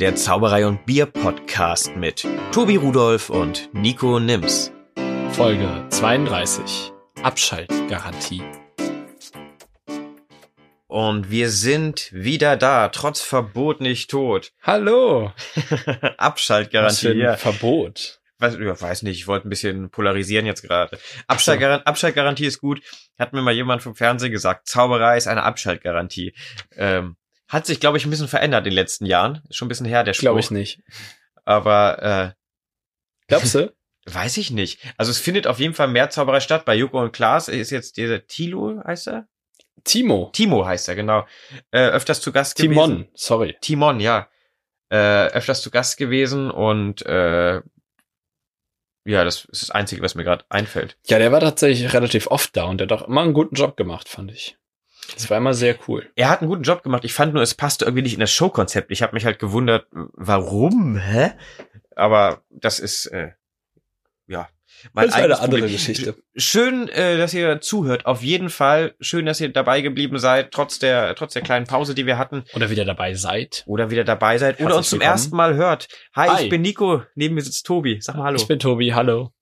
der Zauberei und Bier Podcast mit Tobi Rudolf und Nico Nims. Folge 32. Abschaltgarantie. Und wir sind wieder da, trotz Verbot nicht tot. Hallo. Abschaltgarantie. Was ja. Verbot. weiß, ich weiß nicht, ich wollte ein bisschen polarisieren jetzt gerade. Abschaltgaran Abschaltgarantie ist gut. Hat mir mal jemand vom Fernsehen gesagt, Zauberei ist eine Abschaltgarantie. Ähm, hat sich, glaube ich, ein bisschen verändert in den letzten Jahren. Ist schon ein bisschen her, der Spruch. Glaube ich nicht. Aber Glaubst du? äh, weiß ich nicht. Also es findet auf jeden Fall mehr Zauberei statt. Bei Joko und Klaas ist jetzt dieser Tilo, heißt er? Timo. Timo heißt er, genau. Äh, öfters zu Gast gewesen. Timon. Sorry. Timon, ja. Äh, öfters zu Gast gewesen und äh, ja, das ist das Einzige, was mir gerade einfällt. Ja, der war tatsächlich relativ oft da und der hat auch immer einen guten Job gemacht, fand ich. Das war immer sehr cool. Er hat einen guten Job gemacht. Ich fand nur, es passte irgendwie nicht in das Showkonzept. Ich habe mich halt gewundert, warum, hä? Aber das ist, äh, ja. mein Das ist eine andere Problem. Geschichte. Schön, äh, dass ihr zuhört. Auf jeden Fall. Schön, dass ihr dabei geblieben seid, trotz der, trotz der kleinen Pause, die wir hatten. Oder wieder dabei seid. Oder wieder dabei seid. Oder Herzlich uns zum willkommen. ersten Mal hört. Hi, Hi. ich bin Nico. Neben mir sitzt Tobi. Sag mal Hallo. Ich bin Tobi. Hallo.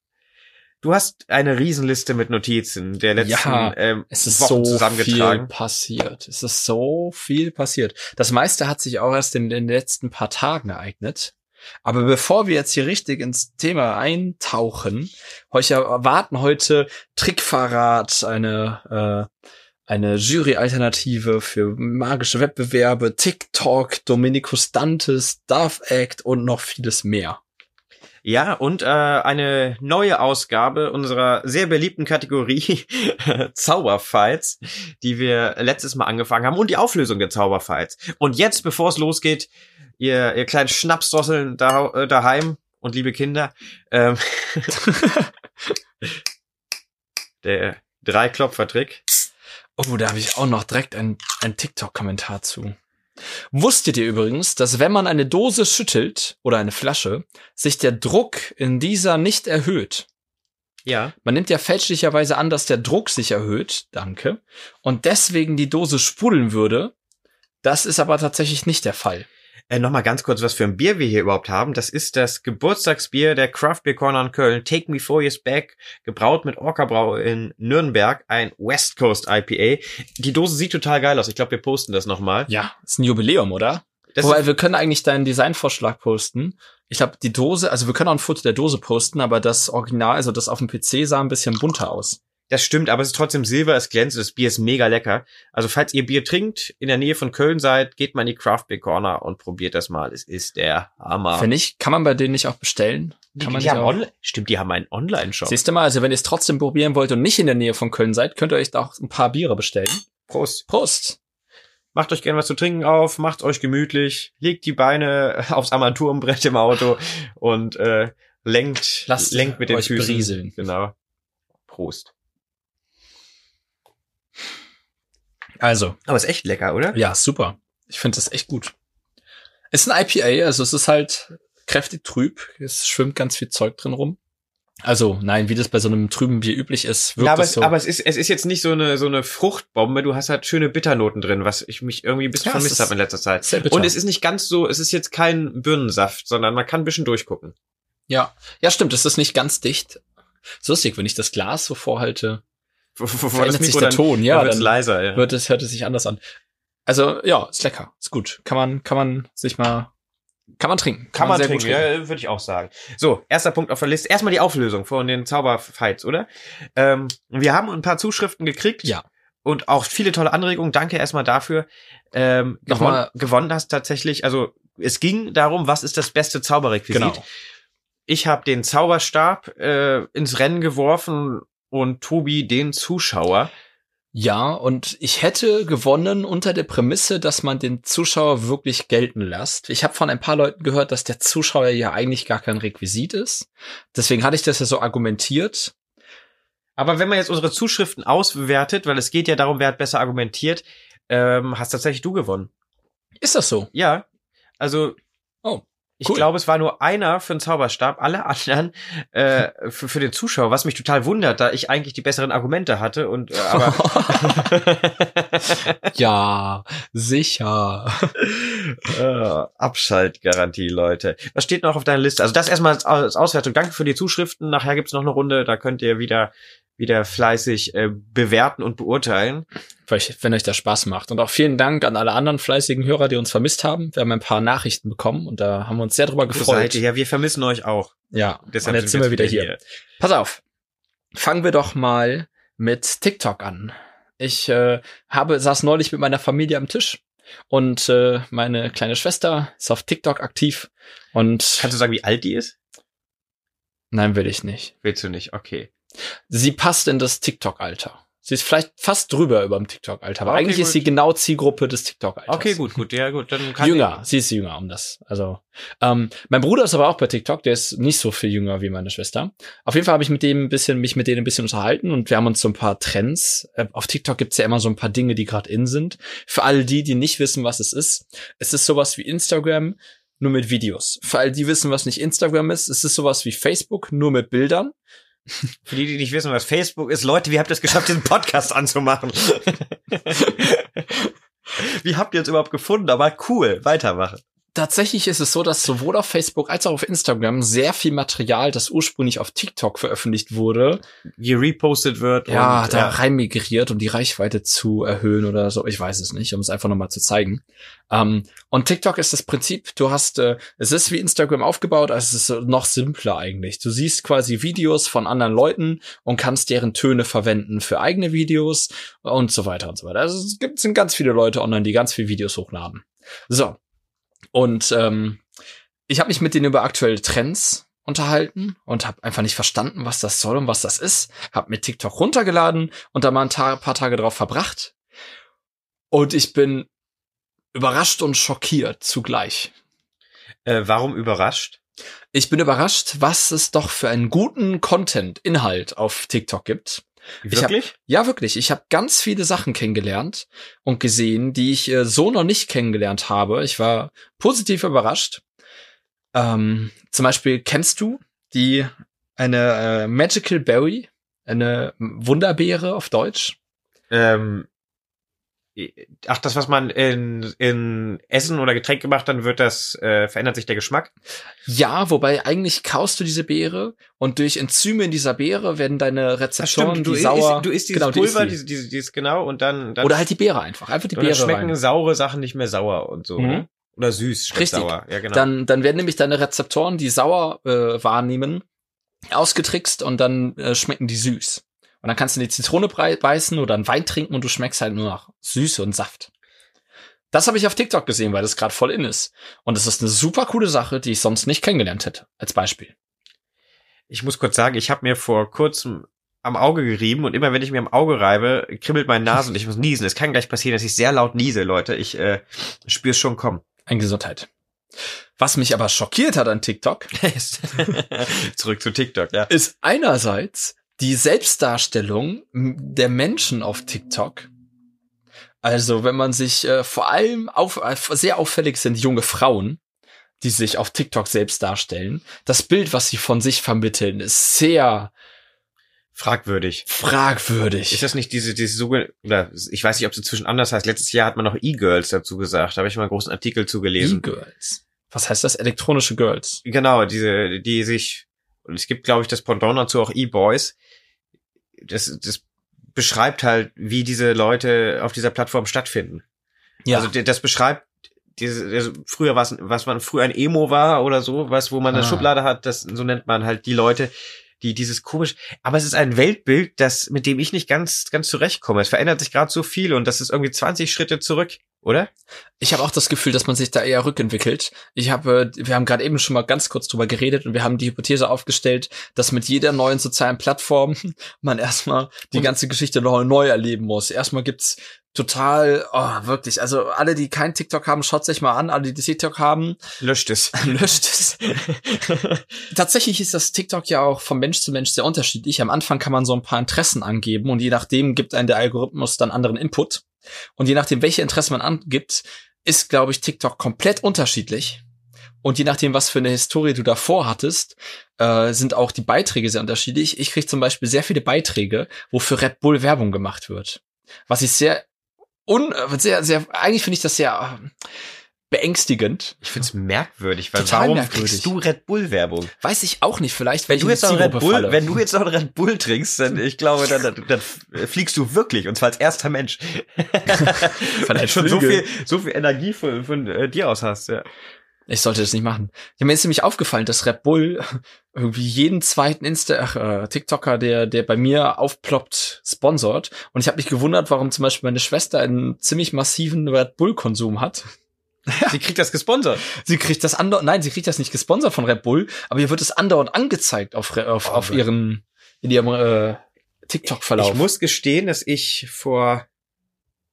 Du hast eine Riesenliste mit Notizen der letzten Ja, ähm, Es ist Wochen so viel zusammengetragen. passiert. Es ist so viel passiert. Das meiste hat sich auch erst in den letzten paar Tagen ereignet. Aber bevor wir jetzt hier richtig ins Thema eintauchen, euch erwarten heute Trickverrat, eine äh, eine Jury-Alternative für magische Wettbewerbe, TikTok, Dominikus Dantes, Darth Act und noch vieles mehr. Ja, und äh, eine neue Ausgabe unserer sehr beliebten Kategorie Zauberfights, die wir letztes Mal angefangen haben und die Auflösung der Zauberfights. Und jetzt, bevor es losgeht, ihr, ihr kleinen Schnapsdrosseln da, äh, daheim und liebe Kinder, ähm, der Dreiklopfer-Trick. Oh, da habe ich auch noch direkt ein, ein TikTok-Kommentar zu. Wusstet ihr übrigens, dass wenn man eine Dose schüttelt oder eine Flasche, sich der Druck in dieser nicht erhöht? Ja. Man nimmt ja fälschlicherweise an, dass der Druck sich erhöht, danke, und deswegen die Dose sprudeln würde. Das ist aber tatsächlich nicht der Fall. Äh, Nochmal ganz kurz, was für ein Bier wir hier überhaupt haben. Das ist das Geburtstagsbier der Craft Beer Corner in Köln. Take Me Four Years Back, gebraut mit Orca Brau in Nürnberg, ein West Coast IPA. Die Dose sieht total geil aus. Ich glaube, wir posten das nochmal. Ja, ist ein Jubiläum, oder? Das Wobei, wir können eigentlich deinen Designvorschlag posten. Ich glaube, die Dose, also wir können auch ein Foto der Dose posten, aber das Original, also das auf dem PC sah ein bisschen bunter aus. Das stimmt, aber es ist trotzdem Silber, es glänzt, das Bier ist mega lecker. Also falls ihr Bier trinkt, in der Nähe von Köln seid, geht mal in die Craft Beer Corner und probiert das mal. Es ist der Hammer. Finde ich, kann man bei denen nicht auch bestellen? die, Kann man die nicht haben auch? Stimmt, die haben einen Online-Shop. Siehst du mal, also wenn ihr es trotzdem probieren wollt und nicht in der Nähe von Köln seid, könnt ihr euch da auch ein paar Biere bestellen. Prost. Prost! Macht euch gerne was zu trinken auf, macht euch gemütlich, legt die Beine aufs Armaturenbrett im Auto und äh, lenkt, Lasst lenkt mit den euch Füßen. berieseln. Genau. Prost. Also, Aber ist echt lecker, oder? ja, super. Ich finde das echt gut. Ist ein IPA, also es ist halt kräftig trüb. Es schwimmt ganz viel Zeug drin rum. Also, nein, wie das bei so einem trüben Bier üblich ist, wirkt Ja, aber, es so. aber es ist es ist jetzt nicht so eine so eine Fruchtbombe. Du hast halt schöne Bitternoten drin, was ich mich irgendwie ein bisschen Ja, vermisst ist habe in letzter Zeit. sehr bitter. Und es ist nicht ganz so, es ist jetzt kein Birnensaft, sondern man kann ein bisschen durchgucken. ja, ja, stimmt, es ist nicht ganz dicht. So lustig, wenn ich das Glas so vorhalte, verändert sich der Ton, ja, dann wird's dann leiser. Ja. wird es, hört es sich anders an. Also, ja, ist lecker, ist gut. Kann man, kann man sich mal, kann man trinken. Kann man sehr trinken, gut ja, würde ich auch sagen. So, erster Punkt auf der Liste. Erstmal die Auflösung von den Zauberfights, oder? Ähm, wir haben ein paar Zuschriften gekriegt. Ja. Und auch viele tolle Anregungen. Danke erstmal dafür. Ähm, gewonnen, Nochmal- gewonnen hast tatsächlich, also es ging darum, was ist das beste Zauberrequisit. Genau. Ich habe den Zauberstab äh, ins Rennen geworfen und Tobi den Zuschauer. Ja, und ich hätte gewonnen unter der Prämisse, dass man den Zuschauer wirklich gelten lässt. Ich habe von ein paar Leuten gehört, dass der Zuschauer ja eigentlich gar kein Requisit ist. Deswegen hatte ich das ja so argumentiert. Aber wenn man jetzt unsere Zuschriften auswertet, weil es geht ja darum, wer hat besser argumentiert, ähm, hast tatsächlich du gewonnen. Ist das so? Ja, also Oh. Ich glaube, es war nur einer für den Zauberstab, alle anderen äh, für, für den Zuschauer, was mich total wundert, da ich eigentlich die besseren Argumente hatte und äh, aber ja, sicher. äh, Abschaltgarantie, Leute. Was steht noch auf deiner Liste? Also das erstmal als, als Auswertung. Danke für die Zuschriften. Nachher gibt's noch eine Runde, da könnt ihr wieder wieder fleißig äh, bewerten und beurteilen. Wenn euch das Spaß macht. Und auch vielen Dank an alle anderen fleißigen Hörer, die uns vermisst haben. Wir haben ein paar Nachrichten bekommen und da haben wir uns sehr drüber gefreut. Ja, wir vermissen euch auch. Ja, Deshalb und jetzt sind wir wieder hier. hier. Pass auf. Fangen wir doch mal mit TikTok an. Ich äh, habe saß neulich mit meiner Familie am Tisch und äh, meine kleine Schwester ist auf TikTok aktiv und Kannst du sagen, wie alt die ist? Nein, will ich nicht. Willst du nicht? Okay. Sie passt in das TikTok-Alter. Sie ist vielleicht fast drüber über dem TikTok-Alter, aber okay, eigentlich gut. ist sie genau Zielgruppe des TikTok-Alters. Okay, gut, gut, ja, gut, dann kann Jünger, sie ist jünger um das. Also, ähm, mein Bruder ist aber auch bei TikTok, der ist nicht so viel jünger wie meine Schwester. Auf jeden Fall habe ich mit dem ein bisschen, mich mit denen ein bisschen unterhalten und wir haben uns so ein paar Trends. Äh, auf TikTok gibt's ja immer so ein paar Dinge, die gerade in sind. Für all die, die nicht wissen, was es ist, es ist sowas wie Instagram, nur mit Videos. Für all die wissen, was nicht Instagram ist, es ist sowas wie Facebook, nur mit Bildern. Für die, die nicht wissen, was Facebook ist, Leute, wie habt ihr es geschafft, diesen Podcast anzumachen? wie habt ihr es überhaupt gefunden? Aber cool, weitermachen tatsächlich ist es so, dass sowohl auf Facebook als auch auf Instagram sehr viel Material, das ursprünglich auf TikTok veröffentlicht wurde, gerepostet wird. Ja, und, da ja. rein migriert, um die Reichweite zu erhöhen oder so. Ich weiß es nicht, um es einfach nochmal zu zeigen. Um, ähm, und TikTok ist das Prinzip, du hast, äh, es ist wie Instagram aufgebaut, also es ist noch simpler eigentlich. Du siehst quasi Videos von anderen Leuten und kannst deren Töne verwenden für eigene Videos und so weiter und so weiter. Also es gibt sind ganz viele Leute online, die ganz viele Videos hochladen. So, und ähm, ich habe mich mit denen über aktuelle Trends unterhalten und habe einfach nicht verstanden, was das soll und was das ist. Hab mir TikTok runtergeladen und da mal ein paar Tage drauf verbracht. Und ich bin überrascht und schockiert zugleich. Äh, warum überrascht? Ich bin überrascht, was es doch für einen guten Content, Inhalt auf TikTok gibt. Wirklich? Hab, ja, wirklich. Ich habe ganz viele Sachen kennengelernt und gesehen, die ich äh, so noch nicht kennengelernt habe. Ich war positiv überrascht. Ähm, zum Beispiel kennst du die eine äh, Magical Berry, eine Wunderbeere auf Deutsch? Ähm, Ach, das, was man in, in Essen oder Getränk gemacht, dann wird das, äh, verändert sich der Geschmack? Ja, wobei eigentlich kaust du diese Beere und durch Enzyme in dieser Beere werden deine Rezeptoren, stimmt, du die sauer... Isst, du isst dieses genau, Pulver, diese, diese, dieses, genau, und dann, dann... Oder halt die Beere einfach, einfach die Beere schmecken rein. saure Sachen nicht mehr sauer und so, mhm. ne? Oder süß statt Richtig. sauer, ja genau. Dann, dann werden nämlich deine Rezeptoren, die sauer äh, wahrnehmen, ausgetrickst und dann äh, schmecken die süß. Und dann kannst du in die Zitrone beißen oder einen Wein trinken und du schmeckst halt nur nach Süße und Saft. Das habe ich auf TikTok gesehen, weil das gerade voll in ist. Und es ist eine super coole Sache, die ich sonst nicht kennengelernt hätte, als Beispiel. Ich muss kurz sagen, ich habe mir vor kurzem am Auge gerieben und immer wenn ich mir am Auge reibe, kribbelt meine Nase und ich muss niesen. Es kann gleich passieren, dass ich sehr laut niese, Leute. Ich äh, spüre es schon kommen. Ein Gesundheit. Was mich aber schockiert hat an TikTok, zurück zu TikTok, ja, ist einerseits, die Selbstdarstellung der Menschen auf TikTok. Also, wenn man sich äh, vor allem auf, äh, sehr auffällig sind junge Frauen, die sich auf TikTok selbst darstellen. Das Bild, was sie von sich vermitteln, ist sehr fragwürdig. Fragwürdig. Ist das nicht diese, diese sogenannte, oder ich weiß nicht, ob es inzwischen anders heißt. Letztes Jahr hat man noch E-Girls dazu gesagt. Da habe ich mal einen großen Artikel zugelesen. E-Girls. Was heißt das? Elektronische Girls. Genau, diese, die sich, und es gibt, glaube ich, das Pendant dazu auch E-Boys, das, das beschreibt halt, wie diese Leute auf dieser Plattform stattfinden. Ja. Also das beschreibt diese, also früher was, was man früher ein Emo war oder so, was, wo man eine ah. Schublade hat, das, so nennt man halt die Leute, die dieses komisch, aber es ist ein Weltbild, das, mit dem ich nicht ganz, ganz zurechtkomme. Es verändert sich gerade so viel und das ist irgendwie 20 Schritte zurück oder? Ich habe auch das Gefühl, dass man sich da eher rückentwickelt. Ich habe, wir haben gerade eben schon mal ganz kurz drüber geredet und wir haben die Hypothese aufgestellt, dass mit jeder neuen sozialen Plattform man erstmal die ganze Geschichte noch neu erleben muss. Erstmal gibt's total, oh, wirklich, also alle, die kein TikTok haben, schaut sich mal an, alle, die TikTok haben, löscht es. löscht es. Tatsächlich ist das TikTok ja auch vom Mensch zu Mensch sehr unterschiedlich. Am Anfang kann man so ein paar Interessen angeben und je nachdem gibt ein der Algorithmus dann anderen Input. Und je nachdem, welche Interessen man angibt, ist, glaube ich, TikTok komplett unterschiedlich. Und je nachdem, was für eine Historie du davor hattest, äh, sind auch die Beiträge sehr unterschiedlich. Ich kriege zum Beispiel sehr viele Beiträge, wo für Red Bull Werbung gemacht wird. Was ich sehr un, sehr, sehr, eigentlich finde ich das sehr äh, beängstigend. Ich find's merkwürdig, weil Total warum merkwürdig. kriegst du Red Bull Werbung? Weiß ich auch nicht, vielleicht, Wenn du jetzt noch Red Bull, falle. wenn du jetzt noch einen Red Bull trinkst, dann ich glaube, dann, dann, dann fliegst du wirklich und zwar als erster Mensch. Du schon so viel, so viel Energie von, von äh, dir aus hast. Ja. Ich sollte das nicht machen. Ja, mir ist nämlich aufgefallen, dass Red Bull irgendwie jeden zweiten Insta ach, äh, TikToker, der der bei mir aufploppt, sponsort. Und ich habe mich gewundert, warum zum Beispiel meine Schwester einen ziemlich massiven Red Bull Konsum hat. Sie kriegt das gesponsert. Sie kriegt das andauernd, nein, sie kriegt das nicht gesponsert von Red Bull, aber ihr wird es andauernd angezeigt auf auf, Oh auf ihren in ihrem äh, TikTok Verlauf. Ich muss gestehen, dass ich vor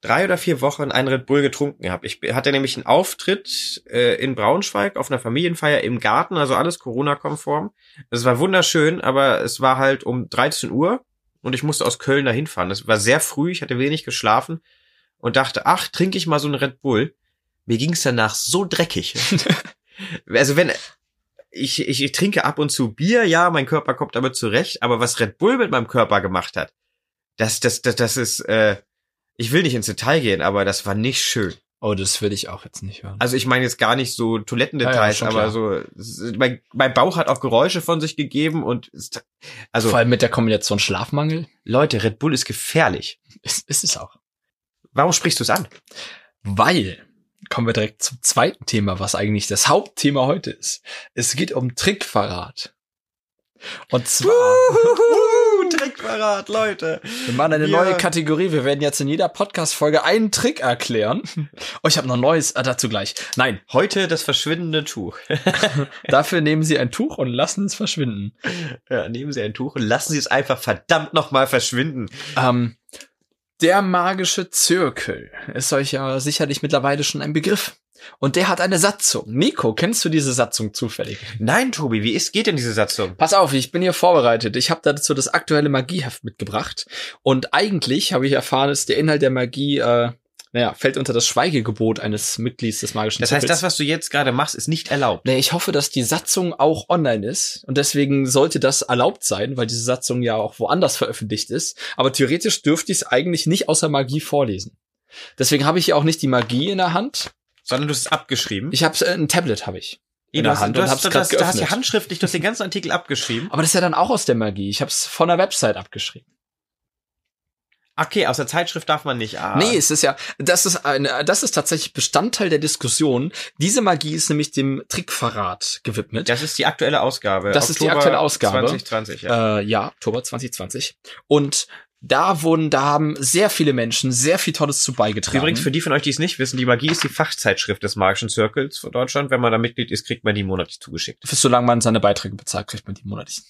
drei oder vier Wochen einen Red Bull getrunken habe. Ich hatte nämlich einen Auftritt äh, in Braunschweig auf einer Familienfeier im Garten, also alles Corona-konform. Es war wunderschön, aber es war halt um 13 Uhr und ich musste aus Köln dahin fahren. Es war sehr früh, ich hatte wenig geschlafen und dachte, ach, trinke ich mal so einen Red Bull. Mir ging's danach so dreckig. also wenn ich, ich, ich trinke ab und zu Bier, ja, mein Körper kommt damit zurecht, aber was Red Bull mit meinem Körper gemacht hat, das, das, das, das ist, äh, ich will nicht ins Detail gehen, aber das war nicht schön. oh, das will ich auch jetzt nicht hören. Also ich meine jetzt gar nicht so Toilettendetails, Ja, ja, aber so, mein, mein Bauch hat auch Geräusche von sich gegeben und, also, Vor allem mit der Kombination Schlafmangel Leute, Red Bull ist gefährlich. ist, ist es auch. Warum sprichst du es an? Weil, kommen wir direkt zum zweiten Thema, was eigentlich das Hauptthema heute ist. Es geht um Trickverrat. Und zwar, Wuhu, Trickverrat, Leute. wir machen eine Ja. neue Kategorie. Wir werden jetzt in jeder Podcast-Folge einen Trick erklären. Oh, ich habe noch neues, ah, dazu gleich. Nein, Heute das verschwindende Tuch. dafür nehmen Sie ein Tuch und lassen es verschwinden. Ja, nehmen Sie ein Tuch und lassen Sie es einfach verdammt nochmal verschwinden. Ähm, der magische Zirkel ist euch ja sicherlich mittlerweile schon ein Begriff. Und der hat eine Satzung. Nico, kennst du diese Satzung zufällig? Nein, Tobi, wie ist, geht denn diese Satzung? Pass auf, ich bin hier vorbereitet. Ich habe dazu das aktuelle Magieheft mitgebracht. Und eigentlich habe ich erfahren, dass der Inhalt der Magie, äh, naja, fällt unter das Schweigegebot eines Mitglieds des magischen Das heißt, Zirkels. das, was du jetzt gerade machst, ist nicht erlaubt. Nee, ich hoffe, dass die Satzung auch online ist. Und deswegen sollte das erlaubt sein, weil diese Satzung ja auch woanders veröffentlicht ist. Aber theoretisch dürfte ich es eigentlich nicht außer Magie vorlesen. Deswegen habe ich ja auch nicht die Magie in der Hand. Sondern du hast es abgeschrieben. Ich habe äh, ein Tablet habe ich. in der Hand du und hast, hab's du, hast, du hast ja handschriftlich, du hast den ganzen Artikel abgeschrieben. Aber das ist ja dann auch aus der Magie. Ich habe es von der Website abgeschrieben. Okay, aus der Zeitschrift darf man nicht. Ah. Nee, es ist ja, das ist eine, das ist tatsächlich Bestandteil der Diskussion. Diese Magie ist nämlich dem Trickverrat gewidmet. Das ist die aktuelle Ausgabe. Das ist die aktuelle Ausgabe. 2020, ja. Äh, ja, Oktober 2020. Und da wurden, da haben sehr viele Menschen sehr viel Tolles zu beigetragen. Übrigens, für die von euch, die es nicht wissen, die Magie ist die Fachzeitschrift des Magischen Circles von Deutschland. Wenn man da Mitglied ist, kriegt man die monatlich zugeschickt. Für solange man seine Beiträge bezahlt, kriegt man die monatlich.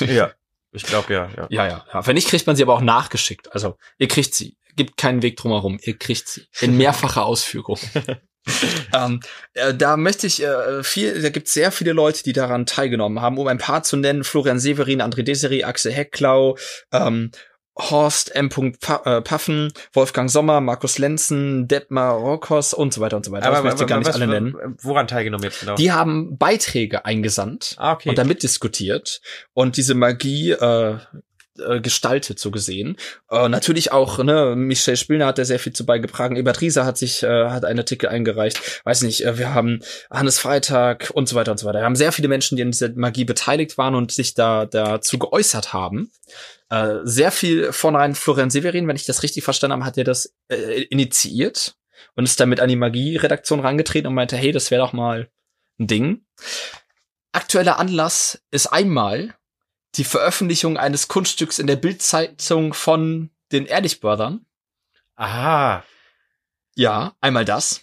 Ja. Ich glaube ja, ja. ja, ja, ja. Wenn nicht, kriegt man sie aber auch nachgeschickt. Also, ihr kriegt sie. Gibt keinen Weg drumherum. Ihr kriegt sie. In mehrfacher Ausführung. ähm, äh, da möchte ich äh, viel, da gibt es sehr viele Leute, die daran teilgenommen haben. Um ein paar zu nennen, Florian Severin, André Deseri, Axel Hecklau, ähm, Horst M. Äh, Paffen, Wolfgang Sommer, Markus Lenzen, Detmar Rokos und so weiter und so weiter. ich möchte gar nicht was- alle nennen. Woran teilgenommen jetzt genau? Die haben Beiträge eingesandt ah, okay. und damit diskutiert und diese Magie äh, äh, gestaltet, so gesehen. Äh, natürlich auch, ne, Michel Spillner hat da sehr viel zu beigetragen, Ebert Rieser hat sich, äh, hat einen Artikel eingereicht, weiß nicht, äh, wir haben Hannes Freitag und so weiter und so weiter. Wir haben sehr viele Menschen, die an dieser Magie beteiligt waren und sich da dazu geäußert haben. Äh, sehr viel von rein Florian Severin, wenn ich das richtig verstanden habe, hat er das äh, initiiert und ist damit an die Magie-Redaktion rangetreten und meinte, hey, das wäre doch mal ein Ding. Aktueller Anlass ist einmal die Veröffentlichung eines Kunststücks in der Bildzeitung von den Ehrlichbördern. Aha. Ja, einmal das.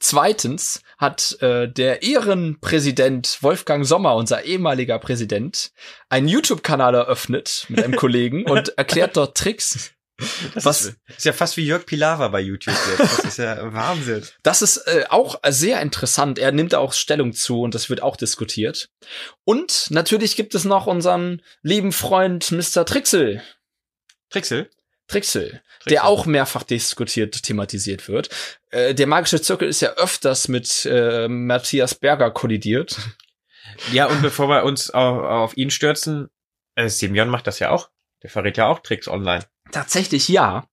Zweitens hat äh, der Ehrenpräsident Wolfgang Sommer, unser ehemaliger Präsident, einen YouTube-Kanal eröffnet mit einem Kollegen und erklärt dort Tricks. Das Was- Ist, ist ja fast wie Jörg Pilawa bei YouTube jetzt. Das ist ja Wahnsinn. Das ist äh, auch sehr interessant. Er nimmt da auch Stellung zu und das wird auch diskutiert. Und natürlich gibt es noch unseren lieben Freund Mr. Trixel. Trixel? Trixel, der auch mehrfach diskutiert, thematisiert wird. Äh, der magische Zirkel ist ja öfters mit äh, Matthias Berger kollidiert. Ja, und bevor wir uns auf, auf ihn stürzen, äh, Simeon macht das ja auch. Der verrät ja auch Tricks online. Tatsächlich ja.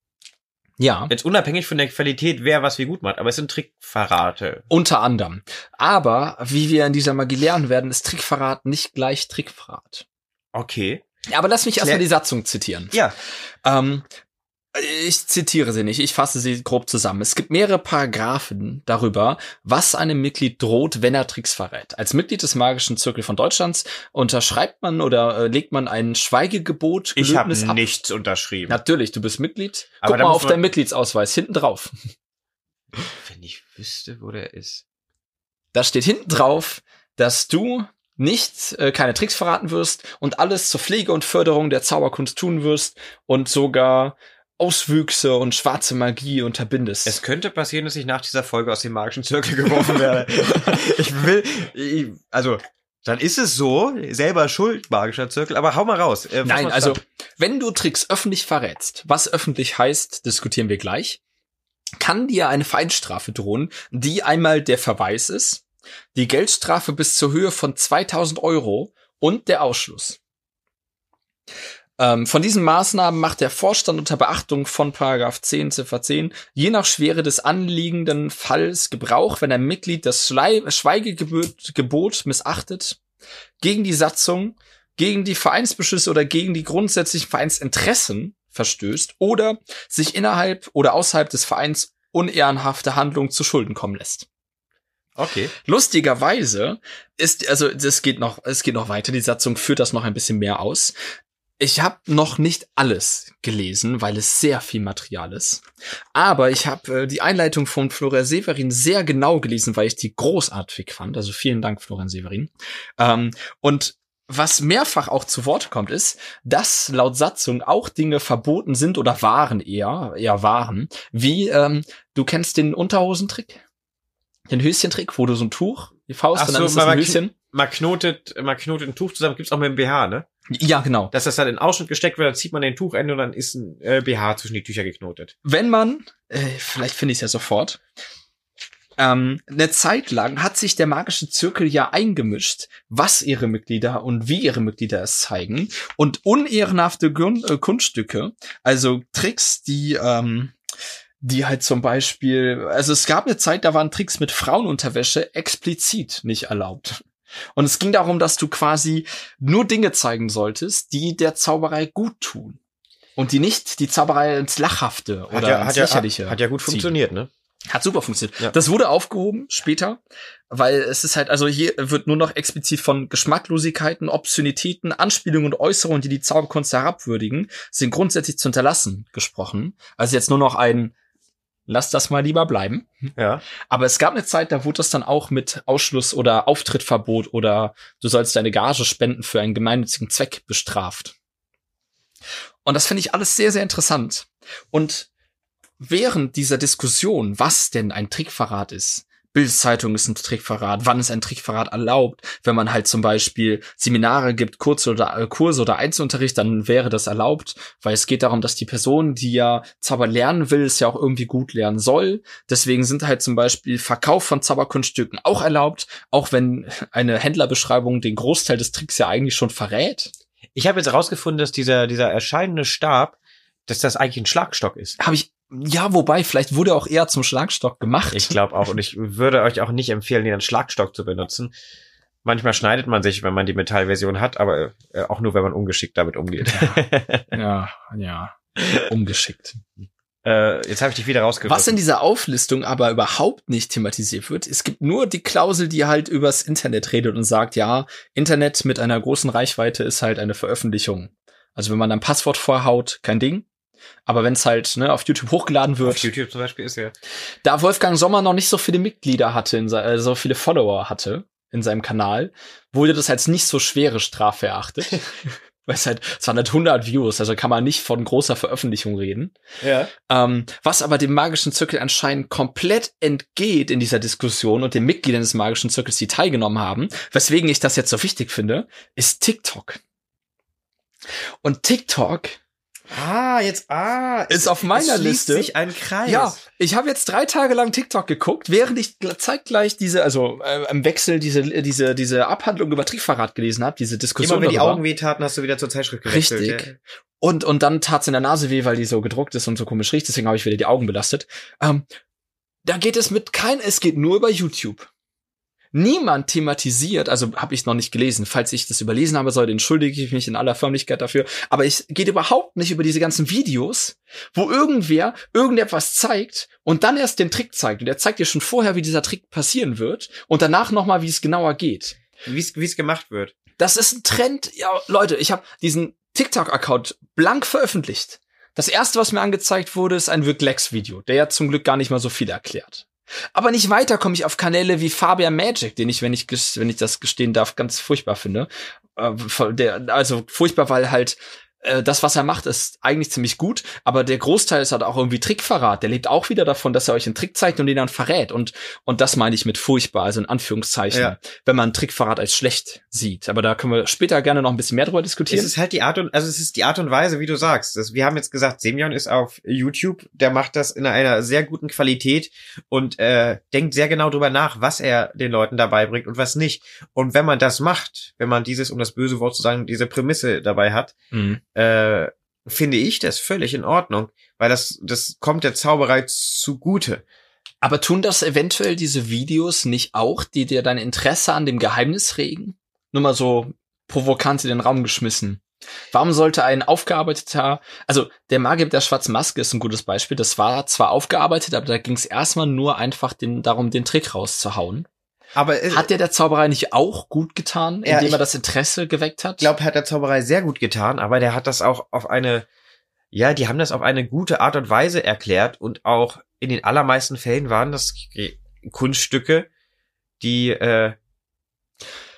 Ja. Jetzt unabhängig von der Qualität, wer was wie gut macht, aber es sind Trickverrate. Unter anderem. Aber wie wir in dieser Magie lernen werden, ist Trickverrat nicht gleich Trickverrat. Okay. Aber lass mich erstmal die Satzung zitieren. Ja. Ähm, ich zitiere sie nicht, ich fasse sie grob zusammen. Es gibt mehrere Paragraphen darüber, was einem Mitglied droht, wenn er Tricks verrät. Als Mitglied des Magischen Zirkel von Deutschlands unterschreibt man oder äh, legt man ein Schweigegebot, Ich habe nichts unterschrieben. Natürlich, du bist Mitglied. Aber Guck da mal auf deinen Mitgliedsausweis, hinten drauf. Wenn ich wüsste, wo der ist. Da steht hinten drauf, dass du nicht äh, keine Tricks verraten wirst und alles zur Pflege und Förderung der Zauberkunst tun wirst und sogar Auswüchse und schwarze Magie unterbindest. Es könnte passieren, dass ich nach dieser Folge aus dem magischen Zirkel geworfen werde. ich will, ich, also, dann ist es so, selber schuld, magischer Zirkel, aber hau mal raus. Äh, Nein, also zusammen. wenn du Tricks öffentlich verrätst, was öffentlich heißt, diskutieren wir gleich, kann dir eine Feinstrafe drohen, die einmal der Verweis ist, die Geldstrafe bis zur Höhe von 2000 Euro und der Ausschluss. Ähm, von diesen Maßnahmen macht der Vorstand unter Beachtung von Paragraph 10 Ziffer 10 je nach Schwere des anliegenden Falls Gebrauch, wenn ein Mitglied das Schweigegebot Gebot missachtet, gegen die Satzung, gegen die Vereinsbeschlüsse oder gegen die grundsätzlichen Vereinsinteressen verstößt oder sich innerhalb oder außerhalb des Vereins unehrenhafte Handlungen zu Schulden kommen lässt. Okay. Lustigerweise ist, also das geht noch, es geht noch weiter, die Satzung führt das noch ein bisschen mehr aus. Ich habe noch nicht alles gelesen, weil es sehr viel Material ist. Aber ich habe äh, die Einleitung von Florian Severin sehr genau gelesen, weil ich die großartig fand. Also vielen Dank, Florian Severin. Ähm, und was mehrfach auch zu Wort kommt, ist, dass laut Satzung auch Dinge verboten sind oder waren eher, eher waren, wie ähm, du kennst den Unterhosentrick? Den Höschentrick, wo du so ein Tuch, die Faust, Ach und dann so, ist das ein Höschen. Man knotet, man knotet ein Tuch zusammen, gibt's auch mit dem BH, ne? Ja, genau. Dass das dann in den Ausschnitt gesteckt wird, dann zieht man den Tuchende und dann ist ein äh, BH zwischen die Tücher geknotet. Wenn man, äh, vielleicht finde ich es ja sofort, ähm, eine Zeit lang hat sich der magische Zirkel ja eingemischt, was ihre Mitglieder und wie ihre Mitglieder es zeigen. Und unehrenhafte Gun äh, Kunststücke, also Tricks, die, ähm, die halt zum Beispiel, also es gab eine Zeit, da waren Tricks mit Frauenunterwäsche explizit nicht erlaubt. Und es ging darum, dass du quasi nur Dinge zeigen solltest, die der Zauberei gut tun. Und die nicht die Zauberei ins Lachhafte oder ja, ins hat, ja, Lächerliche. hat, hat ja gut ziehen. funktioniert, ne? Hat super funktioniert. Ja. Das wurde aufgehoben später, weil es ist halt, also hier wird nur noch explizit von Geschmacklosigkeiten, Obszönitäten, Anspielungen und Äußerungen, die die Zauberkunst herabwürdigen, sind grundsätzlich zu unterlassen gesprochen. Also jetzt nur noch ein, lass das mal lieber bleiben. Ja. Aber es gab eine Zeit, da wurde das dann auch mit Ausschluss oder Auftrittverbot oder du sollst deine Gage spenden für einen gemeinnützigen Zweck bestraft. Und das finde ich alles sehr, sehr interessant. Und während dieser Diskussion, was denn ein Trickverrat ist, Bildzeitung ist ein Trickverrat, wann ist ein Trickverrat erlaubt, wenn man halt zum Beispiel Seminare gibt, Kurse oder, äh, Kurse oder Einzelunterricht, dann wäre das erlaubt, weil es geht darum, dass die Person, die ja Zauber lernen will, es ja auch irgendwie gut lernen soll. Deswegen sind halt zum Beispiel Verkauf von Zauberkunststücken auch erlaubt, auch wenn eine Händlerbeschreibung den Großteil des Tricks ja eigentlich schon verrät. Ich habe jetzt herausgefunden, dass dieser, dieser erscheinende Stab, dass das eigentlich ein Schlagstock ist. Habe ich, ja, wobei, vielleicht wurde auch eher zum Schlagstock gemacht. Ich glaube auch. Und ich würde euch auch nicht empfehlen, den Schlagstock zu benutzen. Manchmal schneidet man sich, wenn man die Metallversion hat, aber äh, auch nur, wenn man ungeschickt damit umgeht. ja, ja. Umgeschickt. äh, jetzt habe ich dich wieder rausgerissen. Was in dieser Auflistung aber überhaupt nicht thematisiert wird, es gibt nur die Klausel, die halt übers Internet redet und sagt, ja, Internet mit einer großen Reichweite ist halt eine Veröffentlichung. Also wenn man ein Passwort vorhaut, kein Ding. Aber wenn es halt ne, auf YouTube hochgeladen wird, Auf YouTube zum Beispiel ist ja. da Wolfgang Sommer noch nicht so viele Mitglieder hatte, in äh, so viele Follower hatte in seinem Kanal, wurde das als nicht so schwere Strafe erachtet. Weil es halt, es waren halt 100 Views, also kann man nicht von großer Veröffentlichung reden. Ja. Ähm, was aber dem magischen Zirkel anscheinend komplett entgeht in dieser Diskussion und den Mitgliedern des magischen Zirkels, die teilgenommen haben, weswegen ich das jetzt so wichtig finde, ist TikTok. Und TikTok Ah. Jetzt, ah. Ist auf meiner Liste. sich ein Kreis. Ja, ich habe jetzt drei Tage lang TikTok geguckt, während ich gl- zeitgleich diese, also äh, im Wechsel diese diese diese Abhandlung über Trickverrat gelesen habe, diese Diskussion Immer wenn die. Augen wehtaten, hast du wieder zur Zeitschrift gewechselt. Richtig. Ja. Und, und dann tat's in der Nase weh, weil die so gedruckt ist und so komisch riecht, deswegen habe ich wieder die Augen belastet. Ähm, da geht es mit kein, es geht nur über YouTube. Niemand thematisiert, also habe ich noch nicht gelesen. Falls ich das überlesen habe, soll, entschuldige ich mich in aller Förmlichkeit dafür. Aber es geht überhaupt nicht über diese ganzen Videos, wo irgendwer irgendetwas zeigt und dann erst den Trick zeigt. Und er zeigt dir schon vorher, wie dieser Trick passieren wird und danach nochmal, wie es genauer geht. Wie es wie es gemacht wird. Das ist ein Trend. Ja, Leute, ich habe diesen TikTok-Account blank veröffentlicht. Das erste, was mir angezeigt wurde, ist ein Wirk-Lex-Video, der ja zum Glück gar nicht mal so viel erklärt. Aber nicht weiter komme ich auf Kanäle wie Fabian Magic, den ich, wenn ich, wenn ich das gestehen darf, ganz furchtbar finde. Äh, also furchtbar, weil halt das, was er macht, ist eigentlich ziemlich gut, aber der Großteil ist halt auch irgendwie Trickverrat. Der lebt auch wieder davon, dass er euch einen Trick zeigt und den dann verrät. Und, und das meine ich mit furchtbar, also in Anführungszeichen, Ja. wenn man Trickverrat als schlecht sieht. Aber da können wir später gerne noch ein bisschen mehr drüber Es diskutieren. ist halt die Art und, also es ist die Art und Weise, wie du sagst. Das, wir haben jetzt gesagt, Semyon ist auf YouTube, der macht das in einer sehr guten Qualität und äh, denkt sehr genau drüber nach, was er den Leuten dabei bringt und was nicht. Und wenn man das macht, wenn man dieses, um das böse Wort zu sagen, diese Prämisse dabei hat, Mhm. Äh, finde ich das völlig in Ordnung, weil das, das kommt der Zauberei zugute. Aber tun das eventuell diese Videos nicht auch, die dir dein Interesse an dem Geheimnis regen? Nur mal so provokant in den Raum geschmissen. Warum sollte ein aufgearbeiteter, also der Magier mit der schwarzen Maske ist ein gutes Beispiel. Das war zwar aufgearbeitet, aber da ging es erstmal nur einfach den, darum, den Trick rauszuhauen. Aber äh, Hat der der Zauberei nicht auch gut getan, Ja, indem ich- er das Interesse geweckt hat? ich glaube, er hat der Zauberei sehr gut getan, aber der hat das auch auf eine, ja, die haben das auf eine gute Art und Weise erklärt und auch in den allermeisten Fällen waren das Kunststücke, die, äh,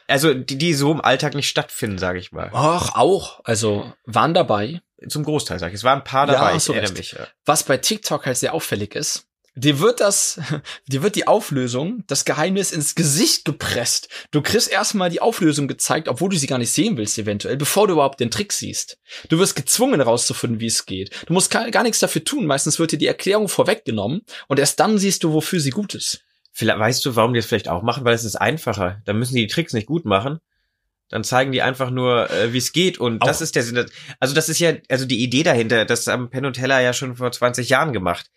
also die, die so im Alltag nicht stattfinden, sage ich mal. Och, auch. Also waren dabei. Zum Großteil, sage ich. Es waren ein paar Ja, dabei, hast ich du erinnere mich. Ja. Was bei TikTok halt sehr auffällig ist, dir wird das, dir wird die Auflösung, das Geheimnis ins Gesicht gepresst. Du kriegst erstmal die Auflösung gezeigt, obwohl du sie gar nicht sehen willst, eventuell, bevor du überhaupt den Trick siehst. Du wirst gezwungen herauszufinden, wie es geht. Du musst gar, gar nichts dafür tun. Meistens wird dir die Erklärung vorweggenommen und erst dann siehst du, wofür sie gut ist. Vielleicht, weißt du, warum die es vielleicht auch machen? Weil es ist einfacher. Dann müssen die die Tricks nicht gut machen. Dann zeigen die einfach nur, äh, wie es geht. Und Auch- das ist der Sinn. Also das ist ja, also die Idee dahinter, das haben Penn und Teller ja schon vor 20 Jahren gemacht.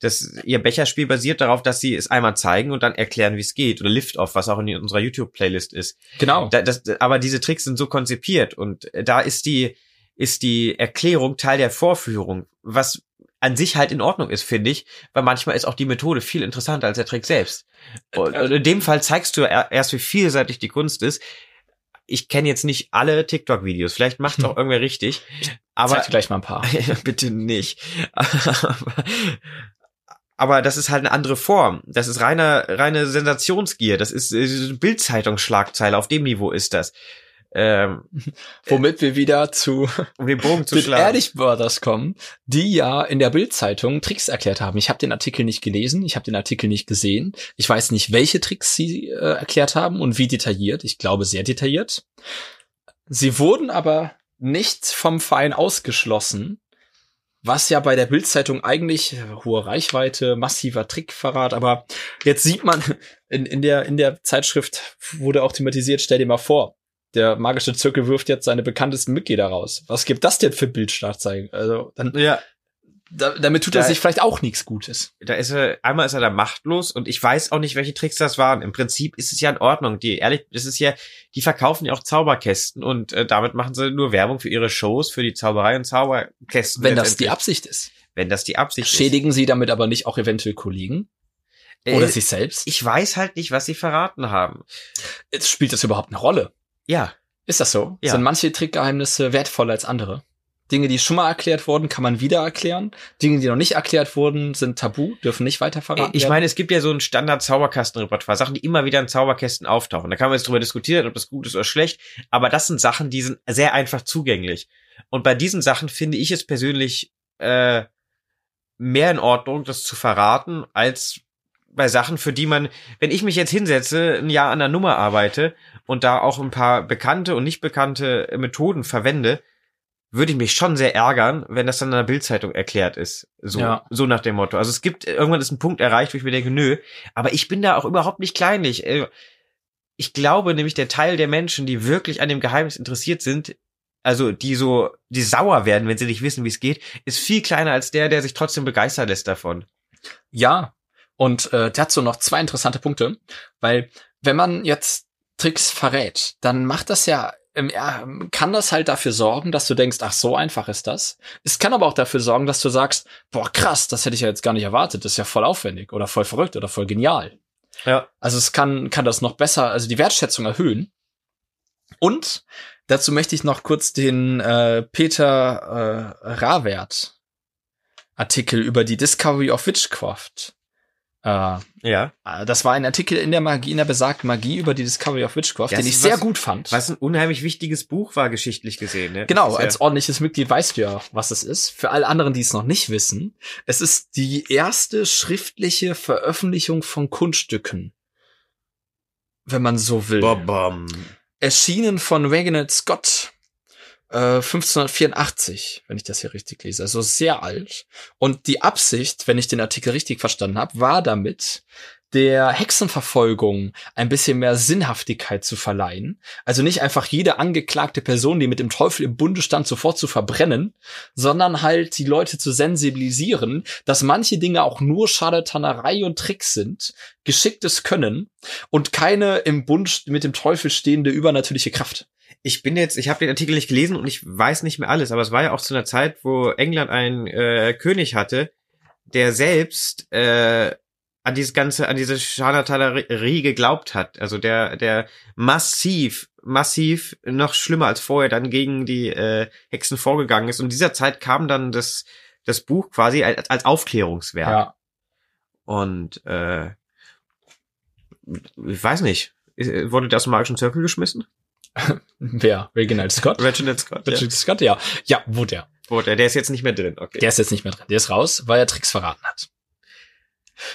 Das, ihr Becherspiel basiert darauf, dass sie es einmal zeigen und dann erklären, wie es geht. Oder Lift-Off, was auch in unserer YouTube-Playlist ist. Genau. Da, das, aber diese Tricks sind so konzipiert und da ist die, ist die Erklärung Teil der Vorführung, was an sich halt in Ordnung ist, finde ich, weil manchmal ist auch die Methode viel interessanter als der Trick selbst. Und und in dem Fall zeigst du er- erst, wie vielseitig die Kunst ist. Ich kenne jetzt nicht alle TikTok-Videos, vielleicht macht auch irgendwer richtig, aber gleich mal ein paar. bitte nicht. Aber, aber das ist halt eine andere Form. Das ist reine, reine Sensationsgier. Das ist äh, Bildzeitungsschlagzeile. Auf dem Niveau ist das. Ähm, Womit wir wieder zu um den Bogen zu schlagen. Ehrlich Brothers kommen, die ja in der Bild-Zeitung Tricks erklärt haben. Ich habe den Artikel nicht gelesen, ich habe den Artikel nicht gesehen. Ich weiß nicht, welche Tricks sie äh, erklärt haben und wie detailliert. Ich glaube sehr detailliert. Sie wurden aber nicht vom Verein ausgeschlossen, was ja bei der Bild-Zeitung eigentlich hohe Reichweite, massiver Trickverrat, aber jetzt sieht man in, in der in der Zeitschrift wurde auch thematisiert, stell dir mal vor, der magische Zirkel wirft jetzt seine bekanntesten Mitglieder raus. Was gibt das denn für Bildstartzeigen? Also, dann, Ja, da, damit tut er Da- sich vielleicht auch nichts Gutes. da ist er, einmal ist er da machtlos und ich weiß auch nicht, welche Tricks das waren. Im Prinzip ist es ja in Ordnung. Die, ehrlich, das ist ja, die verkaufen ja auch Zauberkästen und äh, damit machen sie nur Werbung für ihre Shows, für die Zauberei und Zauberkästen. Wenn das die. Absicht ist. Wenn das die Absicht Schädigen sie damit aber nicht auch eventuell Kollegen? ist. Oder Äh, sich selbst? ich weiß halt nicht, was sie verraten haben. Jetzt spielt das überhaupt eine Rolle? Ja, Ist das so? Ja. Sind manche Trickgeheimnisse wertvoller als andere? Dinge, die schon mal erklärt wurden, kann man wieder erklären. Dinge, die noch nicht erklärt wurden, sind tabu, dürfen nicht weiter verraten Ich werden. meine, es gibt ja so ein Standard-Zauberkasten-Repertoire, Sachen, die immer wieder in Zauberkästen auftauchen. Da kann man jetzt drüber diskutieren, ob das gut ist oder schlecht, aber das sind Sachen, die sind sehr einfach zugänglich. Und bei diesen Sachen finde ich es persönlich äh, mehr in Ordnung, das zu verraten, als bei Sachen, für die man, wenn ich mich jetzt hinsetze, ein Jahr an der Nummer arbeite und da auch ein paar bekannte und nicht bekannte Methoden verwende, würde ich mich schon sehr ärgern, wenn das dann in der Bildzeitung erklärt ist. So, Ja. so nach dem Motto. Also es gibt, irgendwann ist ein Punkt erreicht, wo ich mir denke, nö, aber ich bin da auch überhaupt nicht kleinlich. Äh, Ich glaube nämlich, der Teil der Menschen, die wirklich an dem Geheimnis interessiert sind, also die so, die sauer werden, wenn sie nicht wissen, wie es geht, ist viel kleiner als der, der sich trotzdem begeistern lässt davon. Ja, und äh, dazu noch zwei interessante Punkte, weil wenn man jetzt Tricks verrät, dann macht das ja, ja, kann das halt dafür sorgen, dass du denkst, ach, so einfach ist das. Es kann aber auch dafür sorgen, dass du sagst, boah, krass, das hätte ich ja jetzt gar nicht erwartet, das ist ja voll aufwendig oder voll verrückt oder voll genial. Ja. Also es kann, kann das noch besser, also die Wertschätzung erhöhen. Und dazu möchte ich noch kurz den äh, Peter äh, Rawert Artikel über die Discovery of Witchcraft. Äh, Ja. äh, das war ein Artikel in der Magie, in der besagten Magie über die Discovery of Witchcraft, Ja, den ich sehr was- gut fand. Was ein unheimlich wichtiges Buch war, geschichtlich gesehen. Ne? Genau, Das ja- als ordentliches Mitglied weißt du ja, was es ist. Für alle anderen, die es noch nicht wissen, es ist die erste schriftliche Veröffentlichung von Kunststücken. Wenn man so will. Bom-bom. Erschienen von Reginald Scott. Äh, 1584, wenn ich das hier richtig lese, also sehr alt. Und die Absicht, wenn ich den Artikel richtig verstanden habe, war damit, der Hexenverfolgung ein bisschen mehr Sinnhaftigkeit zu verleihen. Also nicht einfach jede angeklagte Person, die mit dem Teufel im Bunde stand, sofort zu verbrennen, sondern halt die Leute zu sensibilisieren, dass manche Dinge auch nur Scharlatanerei und Tricks sind, geschicktes Können und keine im Bund mit dem Teufel stehende übernatürliche Kraft. Ich bin jetzt, ich habe den Artikel nicht gelesen und ich weiß nicht mehr alles, aber es war ja auch zu einer Zeit, wo England einen äh, König hatte, der selbst äh, an dieses ganze, an diese Scharlatanerie geglaubt hat. Also der, der massiv, massiv noch schlimmer als vorher dann gegen die äh, Hexen vorgegangen ist. Und in dieser Zeit kam dann das, das Buch quasi als, als Aufklärungswerk. Und äh, ich weiß nicht, wurde der aus dem magischen Zirkel geschmissen? Wer? Reginald Scott? Reginald Scott. Ja. Reginald Scott, ja. Ja, wurde er. Wurde er, der ist jetzt nicht mehr drin, okay. Der ist jetzt nicht mehr drin. Der ist raus, weil er Tricks verraten hat.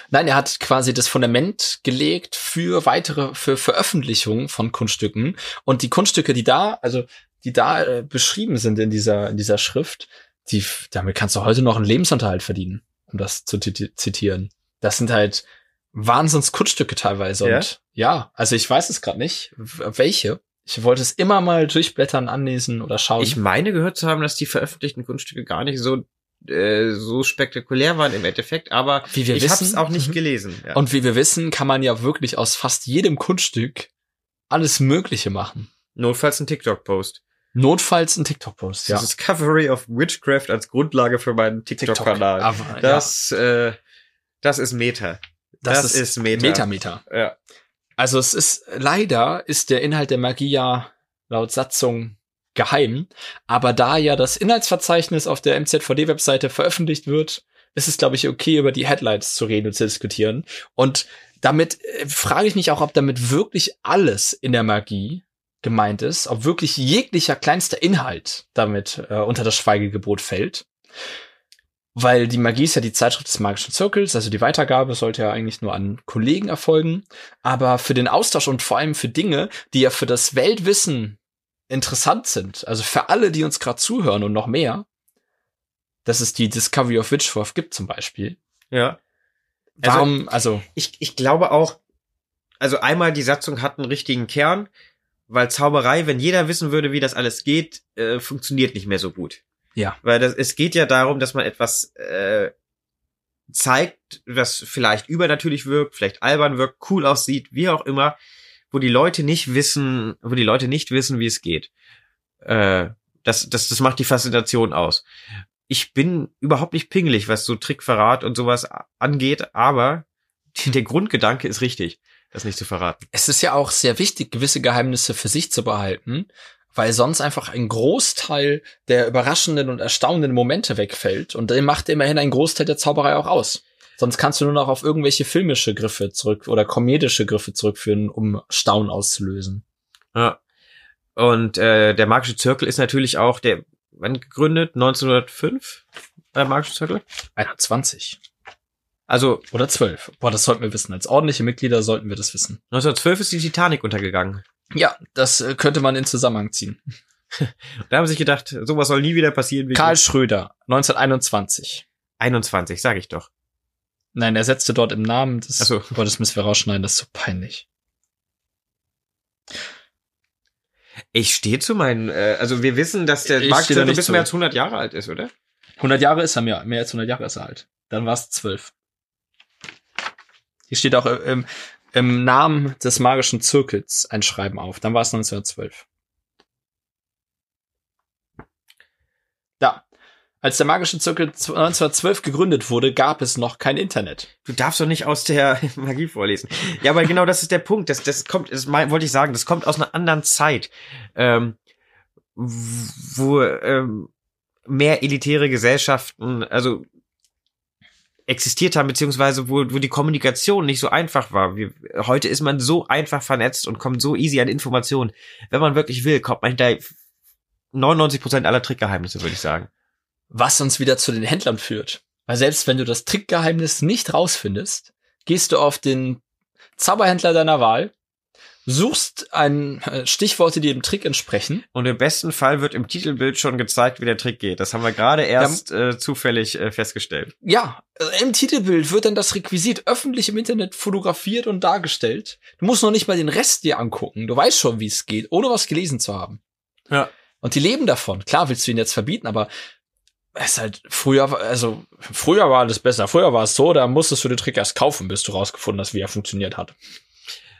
Nein, er hat quasi das Fundament gelegt für weitere, für Veröffentlichungen von Kunststücken. Und die Kunststücke, die da, also die da äh, beschrieben sind in dieser, in dieser Schrift, die, damit kannst du heute noch einen Lebensunterhalt verdienen, um das zu ti- zitieren. Das sind halt Wahnsinns Kunststücke teilweise. Ja? Und ja, also ich weiß es gerade nicht, welche. Ich wollte es immer mal durchblättern, anlesen oder schauen. Ich meine gehört zu haben, dass die veröffentlichten Kunststücke gar nicht so äh, so spektakulär waren im Endeffekt, aber Wie wir ich habe es auch nicht Mhm. gelesen. Ja. Und wie wir wissen, kann man ja wirklich aus fast jedem Kunststück alles Mögliche machen. Notfalls ein TikTok-Post. Notfalls ein TikTok-Post. Ja. Discovery of Witchcraft als Grundlage für meinen TikTok-Kanal. Aber, das, äh, das ist Meta. Das Das, ist ist, Meta. ja, Meta, Meta. Ja. Also es ist, leider ist der Inhalt der Magie ja laut Satzung geheim. Aber da ja das Inhaltsverzeichnis auf der MZVD-Webseite veröffentlicht wird, ist es, glaube ich, okay, über die Headlines zu reden und zu diskutieren. Und damit äh, frage ich mich auch, ob damit wirklich alles in der Magie gemeint ist, ob wirklich jeglicher kleinster Inhalt damit äh, unter das Schweigegebot fällt. Weil die Magie ist ja die Zeitschrift des magischen Zirkels, also die Weitergabe sollte ja eigentlich nur an Kollegen erfolgen. Aber für den Austausch und vor allem für Dinge, die ja für das Weltwissen interessant sind, also für alle, die uns gerade zuhören und noch mehr, dass es die Discovery of Witchcraft gibt zum Beispiel. ja. Also- Warum, also, Ich, ich glaube auch, also einmal die Satzung hat einen richtigen Kern, weil Zauberei, wenn jeder wissen würde, wie das alles geht, äh, funktioniert nicht mehr so gut. Ja, Weil das, es geht ja darum, dass man etwas äh, zeigt, was vielleicht übernatürlich wirkt, vielleicht albern wirkt, cool aussieht, wie auch immer, wo die Leute nicht wissen, wo die Leute nicht wissen, wie es geht. Äh, das, das, das macht die Faszination aus. Ich bin überhaupt nicht pingelig, was so Trickverrat und sowas angeht, aber der Grundgedanke ist richtig, das nicht zu verraten. es ist ja auch sehr wichtig, gewisse Geheimnisse für sich zu behalten, weil sonst einfach ein Großteil der überraschenden und erstaunenden Momente wegfällt und dem macht immerhin ein Großteil der Zauberei auch aus. Sonst kannst du nur noch auf irgendwelche filmische Griffe zurück oder komedische Griffe zurückführen, um Staunen auszulösen. Ja. Und äh, der magische Zirkel ist natürlich auch der, wann gegründet? 1905? Der magische Zirkel? 21 Also oder 12. Boah, das sollten wir wissen. Als ordentliche Mitglieder sollten wir das wissen. 1912 ist die Titanic untergegangen. Ja, das äh, könnte man in Zusammenhang ziehen. da haben sie sich gedacht, sowas soll nie wieder passieren. wie Karl Schröder, 1921. 21, sag ich doch. Nein, er setzte dort im Namen des, Ach so. boah, das müssen wir rausschneiden, das ist so peinlich. Ich stehe zu meinen, äh, also wir wissen, dass der Ich Mark stehe da Zuckerberg nicht bis zu. mehr als 100 Jahre alt ist, oder? 100 Jahre ist er mehr, mehr als 100 Jahre ist er alt. Dann war es 12. Hier steht auch äh, im, Namen des magischen Zirkels ein Schreiben auf. Dann war es 1912. Ja. Als der magische Zirkel 1912 gegründet wurde, gab es noch kein Internet. Du darfst doch nicht aus der Magie vorlesen. Ja, aber genau das ist der Punkt. Das, das kommt, das wollte ich sagen, das kommt aus einer anderen Zeit, ähm, wo ähm, mehr elitäre Gesellschaften, also existiert haben, beziehungsweise wo, wo die Kommunikation nicht so einfach war. Wir, heute ist man so einfach vernetzt und kommt so easy an Informationen. Wenn man wirklich will, kommt man hinter 99 Prozent aller Trickgeheimnisse, würde ich sagen. Was uns wieder zu den Händlern führt. Weil selbst wenn du das Trickgeheimnis nicht rausfindest, gehst du auf den Zauberhändler deiner Wahl, suchst ein äh, Stichworte, die dem Trick entsprechen. Und im besten Fall wird im Titelbild schon gezeigt, wie der Trick geht. Das haben wir gerade erst äh, zufällig äh, festgestellt. Ja, äh, im Titelbild wird dann das Requisit öffentlich im Internet fotografiert und dargestellt. Du musst noch nicht mal den Rest dir angucken. Du weißt schon, wie es geht, ohne was gelesen zu haben. Ja. Und die leben davon. Klar willst du ihn jetzt verbieten, aber es ist halt früher, war- also früher war alles besser. Früher war es so, da musstest du den Trick erst kaufen, bis du rausgefunden hast, wie er funktioniert hat.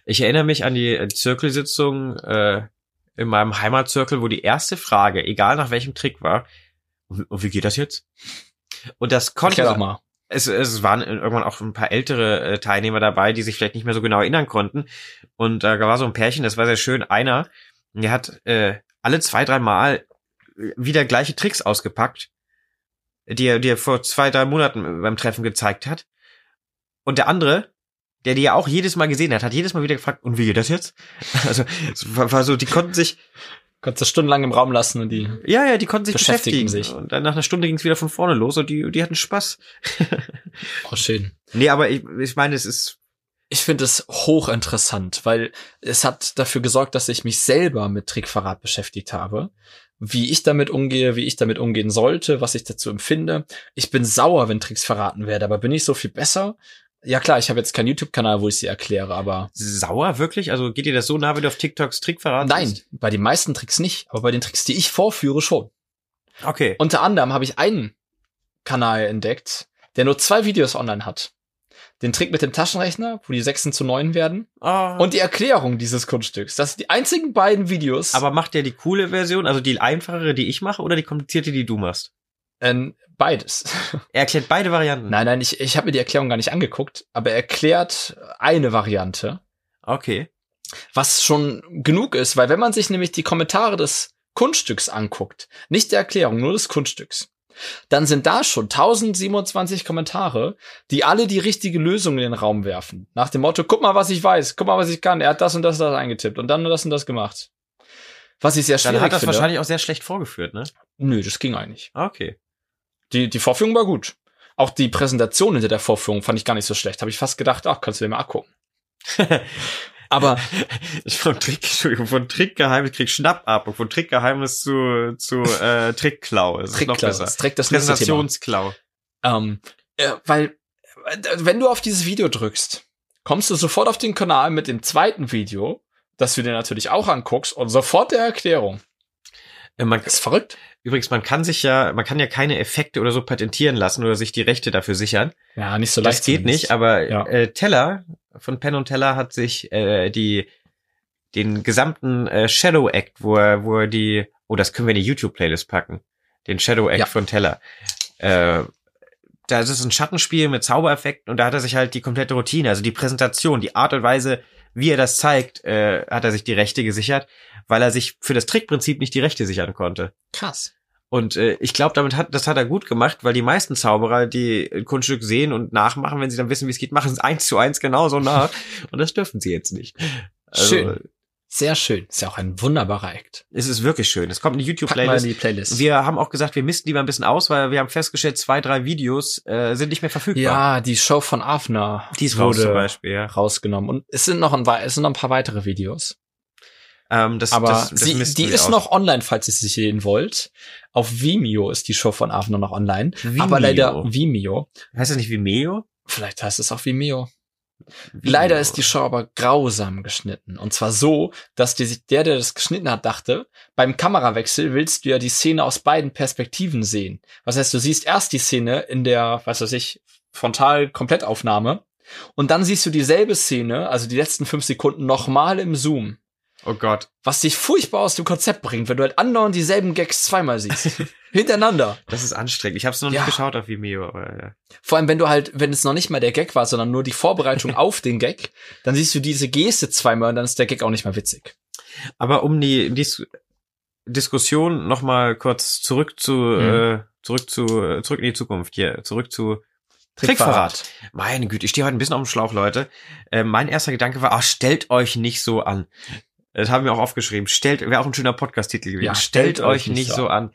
Ich erinnere mich an die äh, Zirkelsitzung äh, in meinem Heimatzirkel, wo die erste Frage, egal nach welchem Trick war, und, und wie geht das jetzt? Und das konnte Erklär doch mal. es, es waren irgendwann auch ein paar ältere äh, Teilnehmer dabei, die sich vielleicht nicht mehr so genau erinnern konnten. Und da war so ein Pärchen, das war sehr schön. Einer, der hat äh, alle zwei, drei Mal wieder gleiche Tricks ausgepackt, die er, die er vor zwei, drei Monaten beim Treffen gezeigt hat. Und der andere, der die ja auch jedes Mal gesehen hat, hat jedes Mal wieder gefragt, und wie geht das jetzt? Also war, war so, die konnten sich, Konntest du stundenlang im Raum lassen und die. ja, ja, die konnten sich Beschäftigen sich. Und dann nach einer Stunde ging es wieder von vorne los und die, die hatten Spaß. Oh, schön. nee, aber ich, ich meine, es ist Ich finde es hochinteressant, weil es hat dafür gesorgt, dass ich mich selber mit Trickverrat beschäftigt habe. Wie ich damit umgehe, wie ich damit umgehen sollte, was ich dazu empfinde. Ich bin sauer, wenn Tricks verraten werde, aber bin ich so viel besser? Ja klar, ich habe jetzt keinen YouTube-Kanal, wo ich sie erkläre, aber sauer wirklich? Also geht dir das so nah, wenn du auf TikToks Trick verraten nein, hast? bei den meisten Tricks nicht, aber bei den Tricks, die ich vorführe, schon. Okay. Unter anderem habe ich einen Kanal entdeckt, der nur zwei Videos online hat. Den Trick mit dem Taschenrechner, wo die Sechsen zu Neun werden, Oh. und die Erklärung dieses Kunststücks. Das sind die einzigen beiden Videos. aber macht der die coole Version, also die einfachere, die ich mache, oder die komplizierte, die du machst? Ähm, beides. Er erklärt beide Varianten. nein, nein, ich, ich habe mir die Erklärung gar nicht angeguckt, aber er erklärt eine Variante, Okay. was schon genug ist, weil wenn man sich nämlich die Kommentare des Kunststücks anguckt, nicht der Erklärung, nur des Kunststücks, dann sind da schon 1027 Kommentare, die alle die richtige Lösung in den Raum werfen. Nach dem Motto, guck mal, was ich weiß, guck mal, was ich kann. Er hat das und das, das eingetippt und dann das und das gemacht. Was ich sehr Dann schwierig hat das finde. wahrscheinlich auch sehr schlecht vorgeführt, ne? Nö, das ging eigentlich. Okay. Die, die Vorführung war gut. Auch die Präsentation hinter der Vorführung fand ich gar nicht so schlecht. Habe ich fast gedacht, ach, kannst du dir mal angucken. Aber Ich von Trick, Entschuldigung, von Trickgeheimnis krieg Schnapp ab und von Trickgeheimnis zu, zu äh, Trickklau. Das ist noch Trickklau, besser. das trägt das. Präsentationsklau. Ähm, äh, weil, äh, wenn du auf dieses Video drückst, kommst du sofort auf den Kanal mit dem zweiten Video, das du dir natürlich auch anguckst und sofort der Erklärung. Äh, Man, Das ist verrückt. übrigens, man kann sich ja, man kann ja keine Effekte oder so patentieren lassen oder sich die Rechte dafür sichern. Ja, nicht so leicht. Das geht zumindest. nicht, aber Ja. äh, Teller von Penn und Teller hat sich äh, die den gesamten äh, Shadow Act, wo er, wo er die, oh, das können wir in die YouTube-Playlist packen, den Shadow Act Ja. von Teller. Äh, da ist es ein Schattenspiel mit Zaubereffekten und da hat er sich halt die komplette Routine, also die Präsentation, die Art und Weise, wie er das zeigt, äh, hat er sich die Rechte gesichert, weil er sich für das Trickprinzip nicht die Rechte sichern konnte. Krass. Und äh, ich glaube, damit hat das hat er gut gemacht, weil die meisten Zauberer, die ein Kunststück sehen und nachmachen, wenn sie dann wissen, wie es geht, machen es eins zu eins genauso nach. und das dürfen sie jetzt nicht. Also, Schön. Sehr schön. Ist ja auch ein wunderbarer Act. Es ist wirklich schön. Es kommt in die in YouTube-Playlist. die Playlist. Wir haben auch gesagt, wir misten die mal ein bisschen aus, weil wir haben festgestellt, zwei, drei Videos äh, sind nicht mehr verfügbar. ja, die Show von Avner die ist wurde zum Beispiel, ja. rausgenommen. Und es sind noch ein, es sind noch ein paar weitere Videos. Ähm, das, Aber das, das sie, missten die ist aus. noch online, falls ihr sie sehen wollt. Auf Vimeo ist die Show von Avner noch online. Vimeo. Aber leider Vimeo. Heißt das nicht Vimeo? Vielleicht heißt es auch Vimeo. Leider ist die Show aber grausam geschnitten. Und zwar so, dass die, der, der das geschnitten hat, dachte, beim Kamerawechsel willst du ja die Szene aus beiden Perspektiven sehen. Was heißt, du siehst erst die Szene in der, was weiß ich, Frontal-Komplettaufnahme. Und dann siehst du dieselbe Szene, also die letzten fünf Sekunden, nochmal im Zoom. Oh Gott. Was dich furchtbar aus dem Konzept bringt, wenn du halt andauernd dieselben Gags zweimal siehst. Hintereinander. Das ist anstrengend. Ich habe es noch Ja. nicht geschaut auf Vimeo, aber ja. Vor allem, wenn du halt, wenn es noch nicht mal der Gag war, sondern nur die Vorbereitung auf den Gag, dann siehst du diese Geste zweimal und dann ist der Gag auch nicht mehr witzig. Aber um die Dis Diskussion noch mal kurz zurück zu Mhm. äh, zurück zu äh, zurück in die Zukunft hier zurück zu Trickverrat. Meine Güte, ich stehe heute ein bisschen auf dem Schlauch, Leute. Äh, mein erster Gedanke war, ach, stellt euch nicht so an. Das haben wir auch aufgeschrieben. Stellt, wäre auch ein schöner Podcast-Titel gewesen. Ja, stellt, euch nicht so an.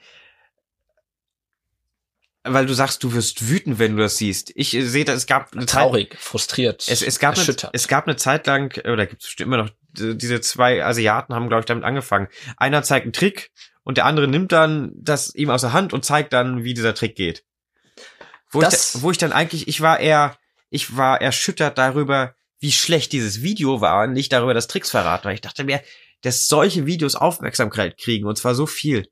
Weil du sagst, du wirst wütend, wenn du das siehst. Ich äh, sehe, es gab eine Zeit, Traurig, frustriert, es, es gab eine, erschüttert. es gab eine Zeit lang, äh, oder gibt es immer noch, diese zwei Asiaten haben, glaube ich, damit angefangen. Einer zeigt einen Trick und der andere nimmt dann das ihm aus der Hand und zeigt dann, wie dieser Trick geht. Wo, ich, Das- da, wo ich dann eigentlich, ich war eher, ich war erschüttert darüber, wie schlecht dieses Video war, nicht darüber, dass Tricks verraten, weil ich dachte mir, dass solche Videos Aufmerksamkeit kriegen und zwar so viel.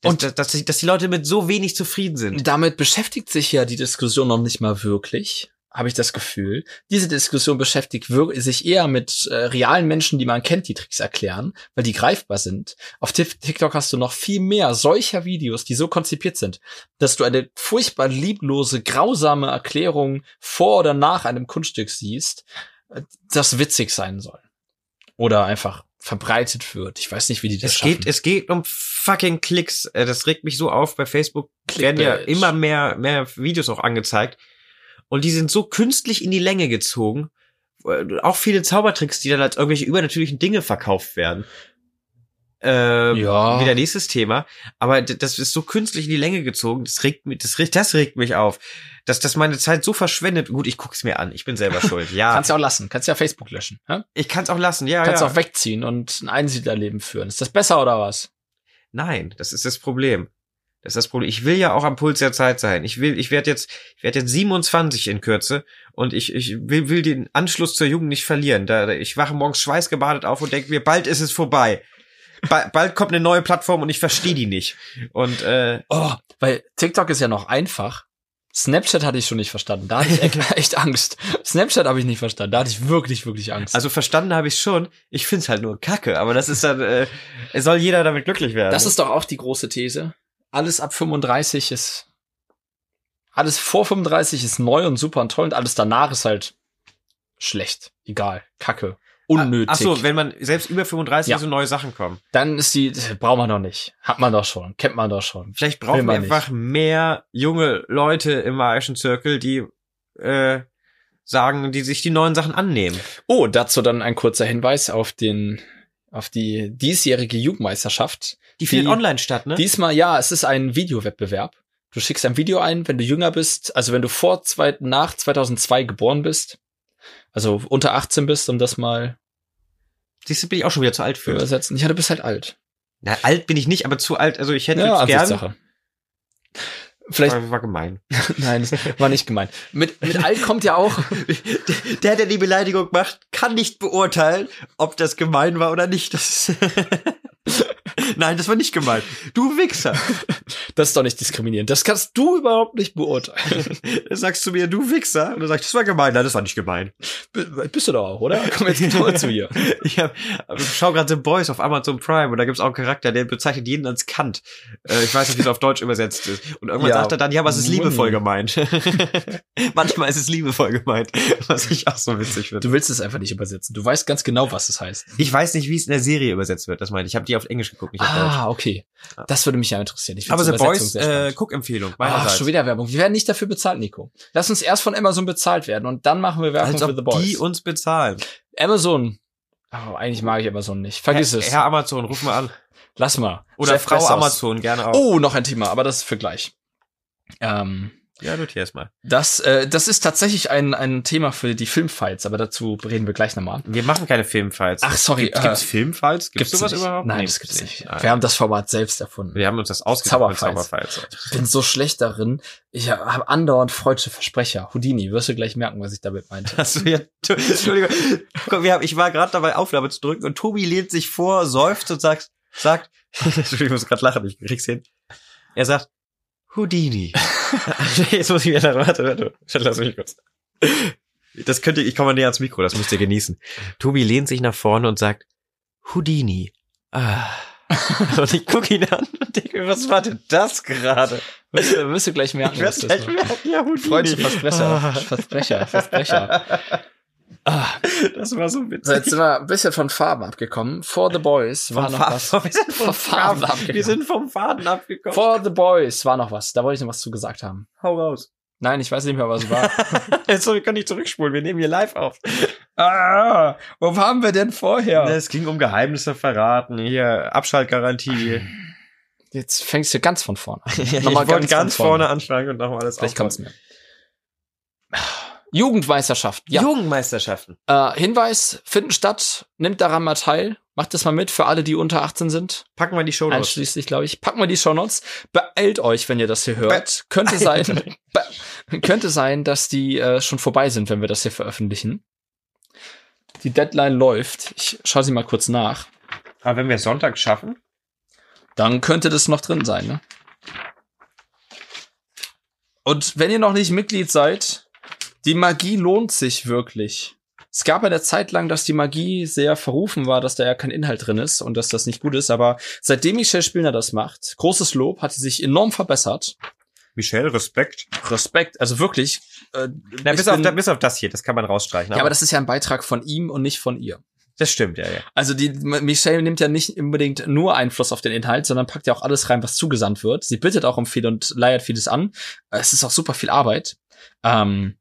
Dass, Und- dass, dass, die- dass die Leute mit so wenig zufrieden sind. Damit beschäftigt sich ja die Diskussion noch nicht mal wirklich, habe ich das Gefühl. Diese Diskussion beschäftigt sich eher mit äh, realen Menschen, die man kennt, die Tricks erklären, weil die greifbar sind. Auf TikTok hast du noch viel mehr solcher Videos, die so konzipiert sind, dass du eine furchtbar lieblose, grausame Erklärung vor oder nach einem Kunststück siehst, das witzig sein soll. Oder einfach verbreitet wird. Ich weiß nicht, wie die das Es schaffen. geht, es geht um fucking Klicks. Äh, Das regt mich so auf. Bei Facebook werden ja Clickbait. immer mehr, mehr Videos auch angezeigt. Und die sind so künstlich in die Länge gezogen. Äh, Auch viele Zaubertricks, die dann als irgendwelche übernatürlichen Dinge verkauft werden. Äh, Ja. Wieder nächstes Thema. Aber das ist so künstlich in die Länge gezogen. Das regt mich, das regt, das regt mich auf. Dass, dass meine Zeit so verschwendet. Gut, ich guck's mir an. Ich bin selber schuld. Ja. Kannst ja auch lassen. Kannst ja Facebook löschen. Hä? ich kann's auch lassen. Ja, Kannst ja. auch wegziehen und ein Einsiedlerleben führen. Ist das besser oder was? Nein, das ist das Problem. Das ist das Problem. Ich will ja auch am Puls der Zeit sein. Ich will, ich werde jetzt, ich werde jetzt 27 in Kürze und ich, ich will, will den Anschluss zur Jugend nicht verlieren. Da- ich wache morgens schweißgebadet auf und denke mir, bald ist es vorbei. Ba bald kommt eine neue Plattform und ich verstehe die nicht. Und äh, Oh, weil TikTok ist ja noch einfach. Snapchat hatte ich schon nicht verstanden. Da hatte ich echt, echt Angst. Snapchat habe ich nicht verstanden. Da hatte ich wirklich, wirklich Angst. also verstanden habe ich schon. Ich find's halt nur Kacke. Aber das ist dann, äh, es soll jeder damit glücklich werden. das ist doch auch die große These. Alles ab 35 ist, alles vor 35 ist neu und super und toll und alles danach ist halt schlecht. Egal. Kacke. Unnötig. Ach so, wenn man selbst über 35 Ja. so neue Sachen kommen. Dann ist die, braucht man doch nicht. Hat man doch schon. Kennt man doch schon. Vielleicht brauchen wir man nicht. einfach mehr junge Leute im magischen Zirkel, die äh, sagen, die sich die neuen Sachen annehmen. Oh, dazu dann ein kurzer Hinweis auf den, auf die diesjährige Jugendmeisterschaft. Die findet online statt, ne? Diesmal, ja, es ist ein Videowettbewerb. Du schickst ein Video ein, wenn du jünger bist, also wenn du vor zwei, nach 2002 geboren bist, also unter 18 bist, um das mal Siehst du, bin ich auch schon wieder zu alt für. übersetzen. Ja, du bist halt alt. Na, alt bin ich nicht, aber zu alt. Also ich hätte Ja, es gern. Ansichtssache. Vielleicht, War, war gemein. nein, war nicht gemeint. Mit, mit alt kommt ja auch, Der, der die Beleidigung macht, kann nicht beurteilen, ob das gemein war oder nicht. Das Nein, das war nicht gemein. Du Wichser. das ist doch nicht diskriminierend. Das kannst du überhaupt nicht beurteilen. Dann sagst du mir, du Wichser. Und dann sagst du, das war gemein. Nein, das war nicht gemein. B- Bist du doch auch, oder? Komm jetzt mal zu hier. Ich, hab, ich schau gerade The Boys auf Amazon Prime und da gibt's auch einen Charakter, der bezeichnet jeden als Kant. Äh, ich weiß nicht, wie es auf Deutsch übersetzt ist. Und irgendwann Ja. sagt er dann, ja, was ist liebevoll gemeint? Manchmal ist es liebevoll gemeint, was ich auch so witzig finde. Du willst es einfach nicht übersetzen. Du weißt ganz genau, was es heißt. Ich weiß nicht, wie es in der Serie übersetzt wird, das meine ich. Ich habe die auf Englisch geguckt, Deutsch. Ah, okay. Das würde mich ja interessieren. Ich Aber The Boys, äh, spannend. Guckempfehlung. Ach, schon wieder Werbung. Wir werden nicht dafür bezahlt, Nico. Lass uns erst von Amazon bezahlt werden und dann machen wir Werbung für The Boys. die uns bezahlen. Amazon. Oh, eigentlich mag ich Amazon nicht. Vergiss Herr, es. Herr Amazon, ruf mal an. Lass mal. Oder Jeff Frau Bezos. Amazon, gerne auch. Oh, noch ein Thema, aber das ist für gleich. Ähm, Ja, notier es mal. Das, äh, das ist tatsächlich ein, ein Thema für die Filmfights, aber dazu reden wir gleich nochmal. Wir machen keine Filmfights. Ach, sorry, Gibt, äh, gibt's Filmfights? Gibt's, Gibt's sowas nicht. überhaupt? Nein, Nee, das gibt's nicht. Ah, Wir haben das Format selbst erfunden. wir haben uns das ausgedacht Zauberfights. Zauberfights. Ich bin so schlecht darin. Ich habe andauernd freudsche Versprecher. Houdini, wirst du gleich merken, was ich damit meinte. Achso, ja, Entschuldigung. Guck, wir haben, ich war gerade dabei, Aufnahme zu drücken und Tobi lehnt sich vor, seufzt und sagt, sagt, ich muss gerade lachen, ich krieg's hin. Er sagt, Houdini. Jetzt muss ich wieder, warte, warte, warte, lass mich kurz. Das könnte, ich komme näher ans Mikro, das müsst ihr genießen. Tobi lehnt sich nach vorne und sagt, Houdini. Ah. Und ich gucke ihn an und denke, mir, was war denn das gerade? Du, wirst du gleich merken, Ich was das gleich war. merken, ja, Houdini. Freudsche Versprecher, Ah. Versprecher, Versprecher. Ah, Das war so so, witzig. jetzt sind wir ein bisschen von Farben abgekommen. For the Boys war noch was. Wir sind Faden Faden abgekommen. Wir sind vom Faden abgekommen. For the Boys war noch was. Da wollte ich noch was zu gesagt haben. Hau raus. Nein, ich weiß nicht mehr, was es war. Jetzt wir können nicht zurückspulen. Wir nehmen hier live auf. ah, wo waren wir denn vorher? Es ging um Geheimnisse verraten. Hier Abschaltgarantie. Jetzt fängst du ganz von vorne an. ich Nochmal wollte ganz von vorne anfangen und nochmal alles Vielleicht aufbauen. kommt's mir. Jugendmeisterschaft. Ja. Jugendmeisterschaften. Äh, Hinweis, finden statt. Nimmt daran mal teil. Macht das mal mit für alle, die unter 18 sind. Packen wir die Show Notes. Einschließlich, glaube ich. Packen wir die Shownotes. Beeilt euch, wenn ihr das hier hört. könnte sein, be könnte sein, dass die äh, schon vorbei sind, wenn wir das hier veröffentlichen. Die Deadline läuft. Ich schaue sie mal kurz nach. Aber wenn wir Sonntag schaffen, Dann könnte das noch drin sein, ne? Und wenn ihr noch nicht Mitglied seid, die Magie lohnt sich wirklich. Es gab eine Zeit lang, dass die Magie sehr verrufen war, dass da ja kein Inhalt drin ist und dass das nicht gut ist, aber seitdem Michel Spillner das macht, großes Lob, hat sie sich enorm verbessert. Michelle, Respekt. Respekt, also wirklich. Äh, Na, bis, auf, bin- da- bis auf das hier, das kann man rausstreichen. ja, aber das ist ja ein Beitrag von ihm und nicht von ihr. das stimmt, ja, ja. Also die Michelle nimmt ja nicht unbedingt nur Einfluss auf den Inhalt, sondern packt ja auch alles rein, was zugesandt wird. Sie bittet auch um viel und leiert vieles an. Es ist auch super viel Arbeit. Ähm,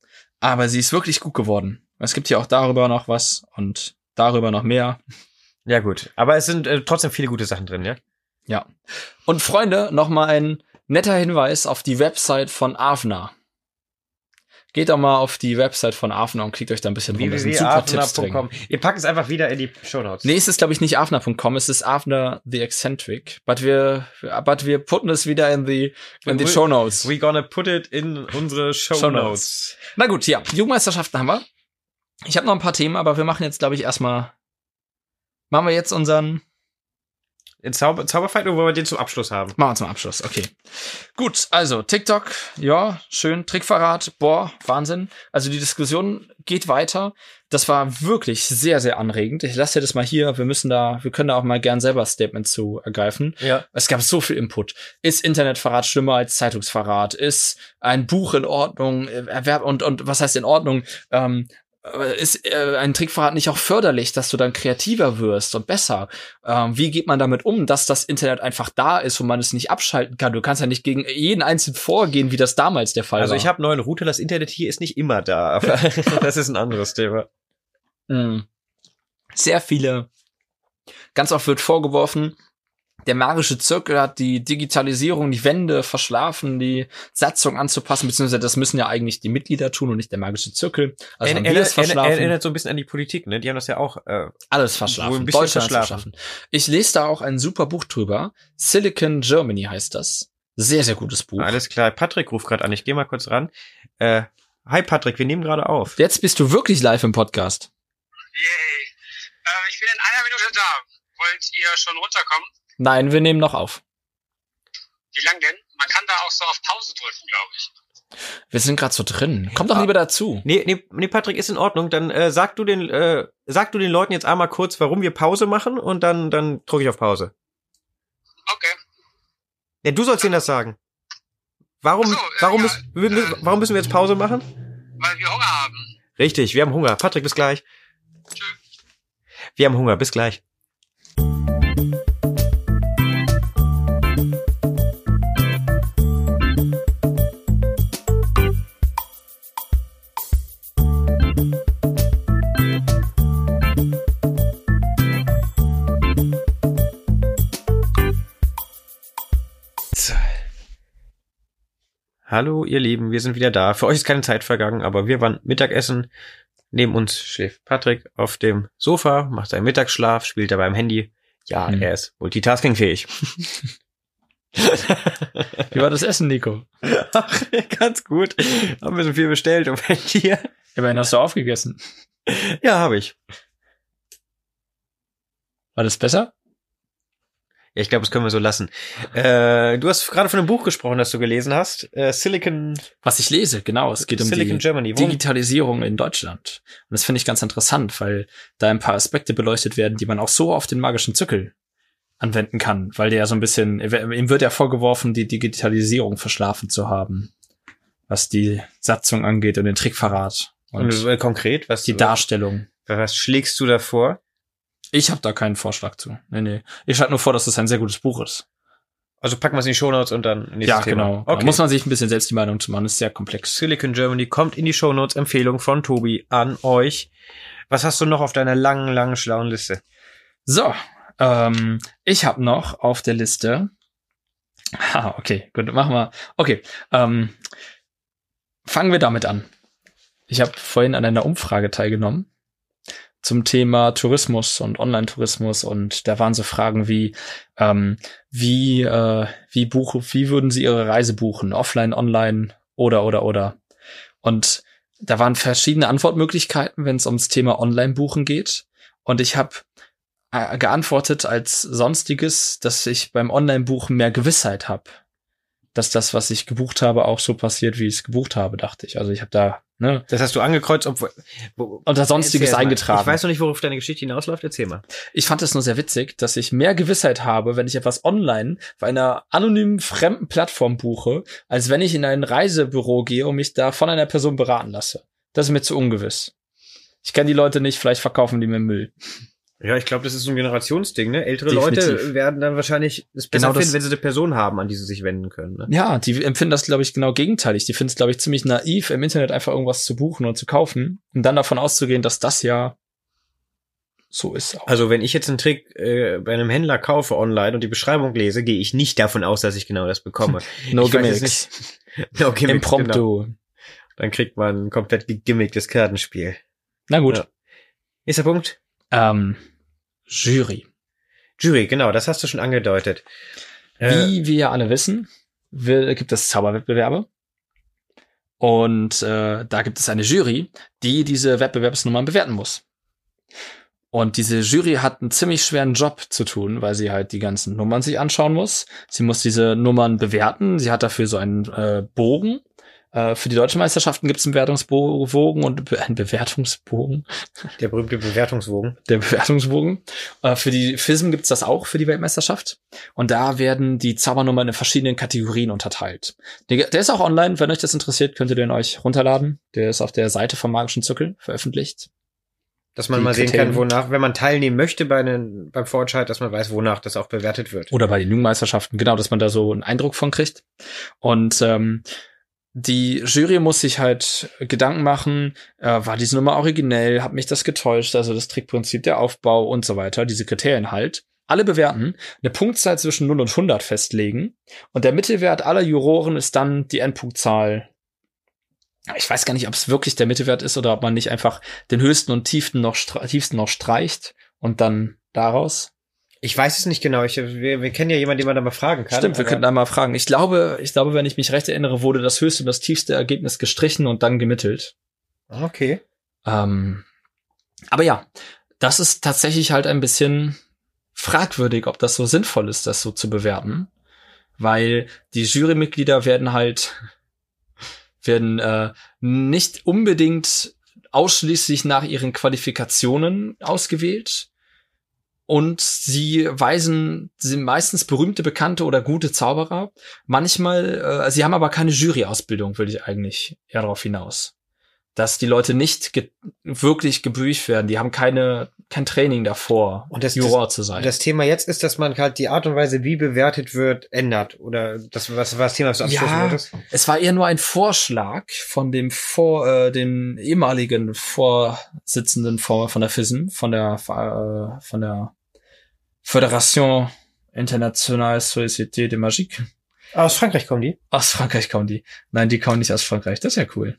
aber sie ist wirklich gut geworden. Es gibt ja auch darüber noch was und darüber noch mehr. Ja, gut. Aber es sind äh, trotzdem viele gute Sachen drin, ja? Ja. Und Freunde, noch mal ein netter Hinweis auf die Website von Avna. Geht doch mal auf die Website von Avna und klickt euch da ein bisschen rum. Da sind super Tipps drin. Ihr packt es einfach wieder in die Show Notes. Nee, es ist glaube ich nicht Avner.com, es ist Avner the Eccentric, but wir but wir putten es wieder in the in the We- Show Notes. We gonna put it in unsere Show, Show Notes. Na gut, ja, Jugendmeisterschaften haben wir. Ich habe noch ein paar Themen, aber wir machen jetzt glaube ich erstmal machen wir jetzt unseren In Zauber Zauberfight oder wollen wir den zum Abschluss haben? machen wir zum Abschluss. Okay. Gut, also TikTok, ja, schön Trickverrat, boah, Wahnsinn. Also die Diskussion geht weiter. Das war wirklich sehr sehr anregend. Ich lasse dir das mal hier, wir müssen da wir können da auch mal gern selber Statement zu ergreifen. Ja. Es gab so viel Input. Ist Internetverrat schlimmer als Zeitungsverrat? Ist ein Buch in Ordnung? Erwerb und und was heißt in Ordnung? Ähm, äh, ist äh, ein Trickverrat nicht auch förderlich, dass du dann kreativer wirst und besser? Ähm, wie geht man damit um, dass das Internet einfach da ist und man es nicht abschalten kann? Du kannst ja nicht gegen jeden Einzelnen vorgehen, wie das damals der Fall Also war. ich habe neuen Router, das Internet hier ist nicht immer da, aber das ist ein anderes Thema. Mhm. Sehr viele. Ganz oft wird vorgeworfen, der magische Zirkel hat die Digitalisierung, die Wände verschlafen, die Satzung anzupassen, beziehungsweise das müssen ja eigentlich die Mitglieder tun und nicht der magische Zirkel. Also haben wir es erinnert, verschlafen. erinnert so ein bisschen an die Politik, ne? Die haben das ja auch. Äh, Alles verschlafen. Deutschland verschlafen. verschlafen. Ich lese da auch ein super Buch drüber. Silicon Germany heißt das. Sehr, sehr gutes Buch. alles klar. Patrick ruft gerade an. Ich gehe mal kurz ran. Äh, hi Patrick, wir nehmen gerade auf. Jetzt bist du wirklich live im Podcast. Yay. Ähm, ich bin in einer Minute da. Wollt ihr schon runterkommen? Nein, wir nehmen noch auf. Wie lang denn? Man kann da auch so auf Pause drücken, glaube ich. Wir sind gerade so drin. Komm doch Ah. lieber dazu. Nee, nee, nee, Patrick, ist in Ordnung. Dann äh, sag du den, äh, sag du den Leuten jetzt einmal kurz, warum wir Pause machen und dann, dann drücke ich auf Pause. Okay. Ja, du sollst ihnen das sagen. Warum, so, äh, warum, ja, müssen, wir, müssen- äh, warum müssen wir jetzt Pause machen? Weil wir Hunger haben. Richtig, wir haben Hunger. Patrick, bis gleich. Wir haben Hunger, bis gleich. Hallo, ihr Lieben, wir sind wieder da. Für euch ist keine Zeit vergangen, aber wir waren Mittagessen. Neben uns schläft Patrick auf dem Sofa, macht seinen Mittagsschlaf, spielt dabei am Handy. Ja, Hm. er ist multitaskingfähig. Wie war das Essen, Nico? Ach, ganz gut. Haben ein bisschen viel bestellt und bei dir? Immerhin hast du aufgegessen. Ja, habe ich. War das besser? Ja, ich glaube, das können wir so lassen. Äh, du hast gerade von einem Buch gesprochen, das du gelesen hast. Äh, Silicon, Was ich lese, genau. Es geht um Silicon die Germany. Digitalisierung in Deutschland. Und das finde ich ganz interessant, weil da ein paar Aspekte beleuchtet werden, die man auch so auf den magischen Zirkel anwenden kann, weil der ja so ein bisschen, ihm wird ja vorgeworfen, die Digitalisierung verschlafen zu haben, was die Satzung angeht und den Trickverrat und Und äh, konkret, was, die Darstellung. was schlägst du davor? Ich habe da keinen Vorschlag zu. Nee, nee. Ich schlage nur vor, dass es ein sehr gutes Buch ist. Also packen wir es in die Shownotes und dann nächstes ja, Thema. genau. Da Okay. muss man sich ein bisschen selbst die Meinung zu machen. Ist sehr komplex. Silicon Germany kommt in die Shownotes. Empfehlung von Tobi an euch. Was hast du noch auf deiner langen, langen, schlauen Liste? So, ähm, ich habe noch auf der Liste. Ha, okay, gut, machen wir. Okay, ähm, fangen wir damit an. Ich habe vorhin an einer Umfrage teilgenommen zum Thema Tourismus und Online-Tourismus. Und da waren so Fragen wie ähm, wie äh, wie buche wie würden Sie Ihre Reise buchen? Offline online oder oder oder? Und da waren verschiedene Antwortmöglichkeiten wenn es ums Thema Online-Buchen geht. Und ich habe äh, geantwortet als sonstiges dass ich beim Online-Buchen mehr Gewissheit habe dass das was ich gebucht habe auch so passiert wie ich es gebucht habe dachte ich also ich habe da ne Das hast du angekreuzt, obwohl. Wo, unter sonstiges mal. eingetragen Ich weiß noch nicht, worauf deine Geschichte hinausläuft. Erzähl mal. Ich fand es nur sehr witzig, dass ich mehr Gewissheit habe, wenn ich etwas online bei einer anonymen fremden Plattform buche, als wenn ich in ein Reisebüro gehe und mich da von einer Person beraten lasse. Das ist mir zu ungewiss. Ich kenne die Leute nicht, vielleicht verkaufen die mir Müll. Ja, ich glaube, das ist so ein Generationsding, ne? Ältere Definitiv. Leute werden dann wahrscheinlich es besser Genau das- finden, wenn sie eine Person haben, an die sie sich wenden können. Ne? Ja, die empfinden das, glaube ich, genau gegenteilig. Die finden es, glaube ich, ziemlich naiv, im Internet einfach irgendwas zu buchen und zu kaufen und dann davon auszugehen, dass das ja so ist. Auch. Also wenn ich jetzt einen Trick äh, bei einem Händler kaufe online und die Beschreibung lese, gehe ich nicht davon aus, dass ich genau das bekomme. No ich Gimmicks. No Gimmicks, Genau. Impromptu. Dann kriegt man ein komplett gegimmicktes Kartenspiel. Na gut. Ja. Nächster Punkt. Ähm, Jury. Jury, genau, das hast du schon angedeutet. Äh, Wie wir ja alle wissen, will, gibt es Zauberwettbewerbe. Und äh, da gibt es eine Jury, die diese Wettbewerbsnummern bewerten muss. Und diese Jury hat einen ziemlich schweren Job zu tun, weil sie halt die ganzen Nummern sich anschauen muss. Sie muss diese Nummern bewerten. Sie hat dafür so einen äh, Bogen. Äh, für die deutschen Meisterschaften gibt es einen Bewertungsbogen und be einen Bewertungsbogen der berühmte Bewertungswogen. der Bewertungsbogen. Äh, für die FISM gibt's das auch für die Weltmeisterschaft. Und da werden die Zaubernummern in verschiedenen Kategorien unterteilt. Der, der ist auch online, wenn euch das interessiert, könnt ihr den euch runterladen. Der ist auf der Seite vom Magischen Zirkel veröffentlicht. Dass man Die mal sehen Kriterien. kann, wonach, wenn man teilnehmen möchte bei einem, beim Vorentscheid, dass man weiß, wonach das auch bewertet wird. Oder bei den Jugendmeisterschaften, genau, dass man da so einen Eindruck von kriegt. Und ähm, die Jury muss sich halt Gedanken machen, äh, war diese Nummer originell, hat mich das getäuscht, also das Trickprinzip, der Aufbau und so weiter, diese Kriterien halt. Alle bewerten, eine Punktzahl zwischen 0 und 100 festlegen und der Mittelwert aller Juroren ist dann die Endpunktzahl. Ich weiß gar nicht, ob es wirklich der Mittelwert ist oder ob man nicht einfach den höchsten und tiefsten noch, tiefsten noch streicht und dann daraus. Ich weiß es nicht genau. Ich, wir, wir kennen ja jemanden, den man da mal fragen kann. Stimmt, wir könnten einmal fragen. Ich glaube, ich glaube, wenn ich mich recht erinnere, wurde das höchste und das tiefste Ergebnis gestrichen und dann gemittelt. Okay. Ähm, aber ja, das ist tatsächlich halt ein bisschen fragwürdig, ob das so sinnvoll ist, das so zu bewerten, weil die Jurymitglieder werden halt werden äh, nicht unbedingt ausschließlich nach ihren Qualifikationen ausgewählt und sie weisen sind meistens berühmte, bekannte oder gute Zauberer. Manchmal, äh, sie haben aber keine Juryausbildung, will ich eigentlich eher darauf hinaus dass die Leute nicht ge wirklich gebrieft werden. Die haben keine kein Training davor, Und das- Juror zu sein. Das Thema jetzt ist, dass man halt die Art und Weise, wie bewertet wird, ändert. Oder das was war das Thema, was du Ja. wolltest? es war eher nur ein Vorschlag von dem vor äh, dem ehemaligen Vorsitzenden vor, von der FISM, von der äh, von der Fédération Internationale Société de Magique. Aus Frankreich kommen die? Aus Frankreich kommen die. Nein, die kommen nicht aus Frankreich. Das ist ja cool.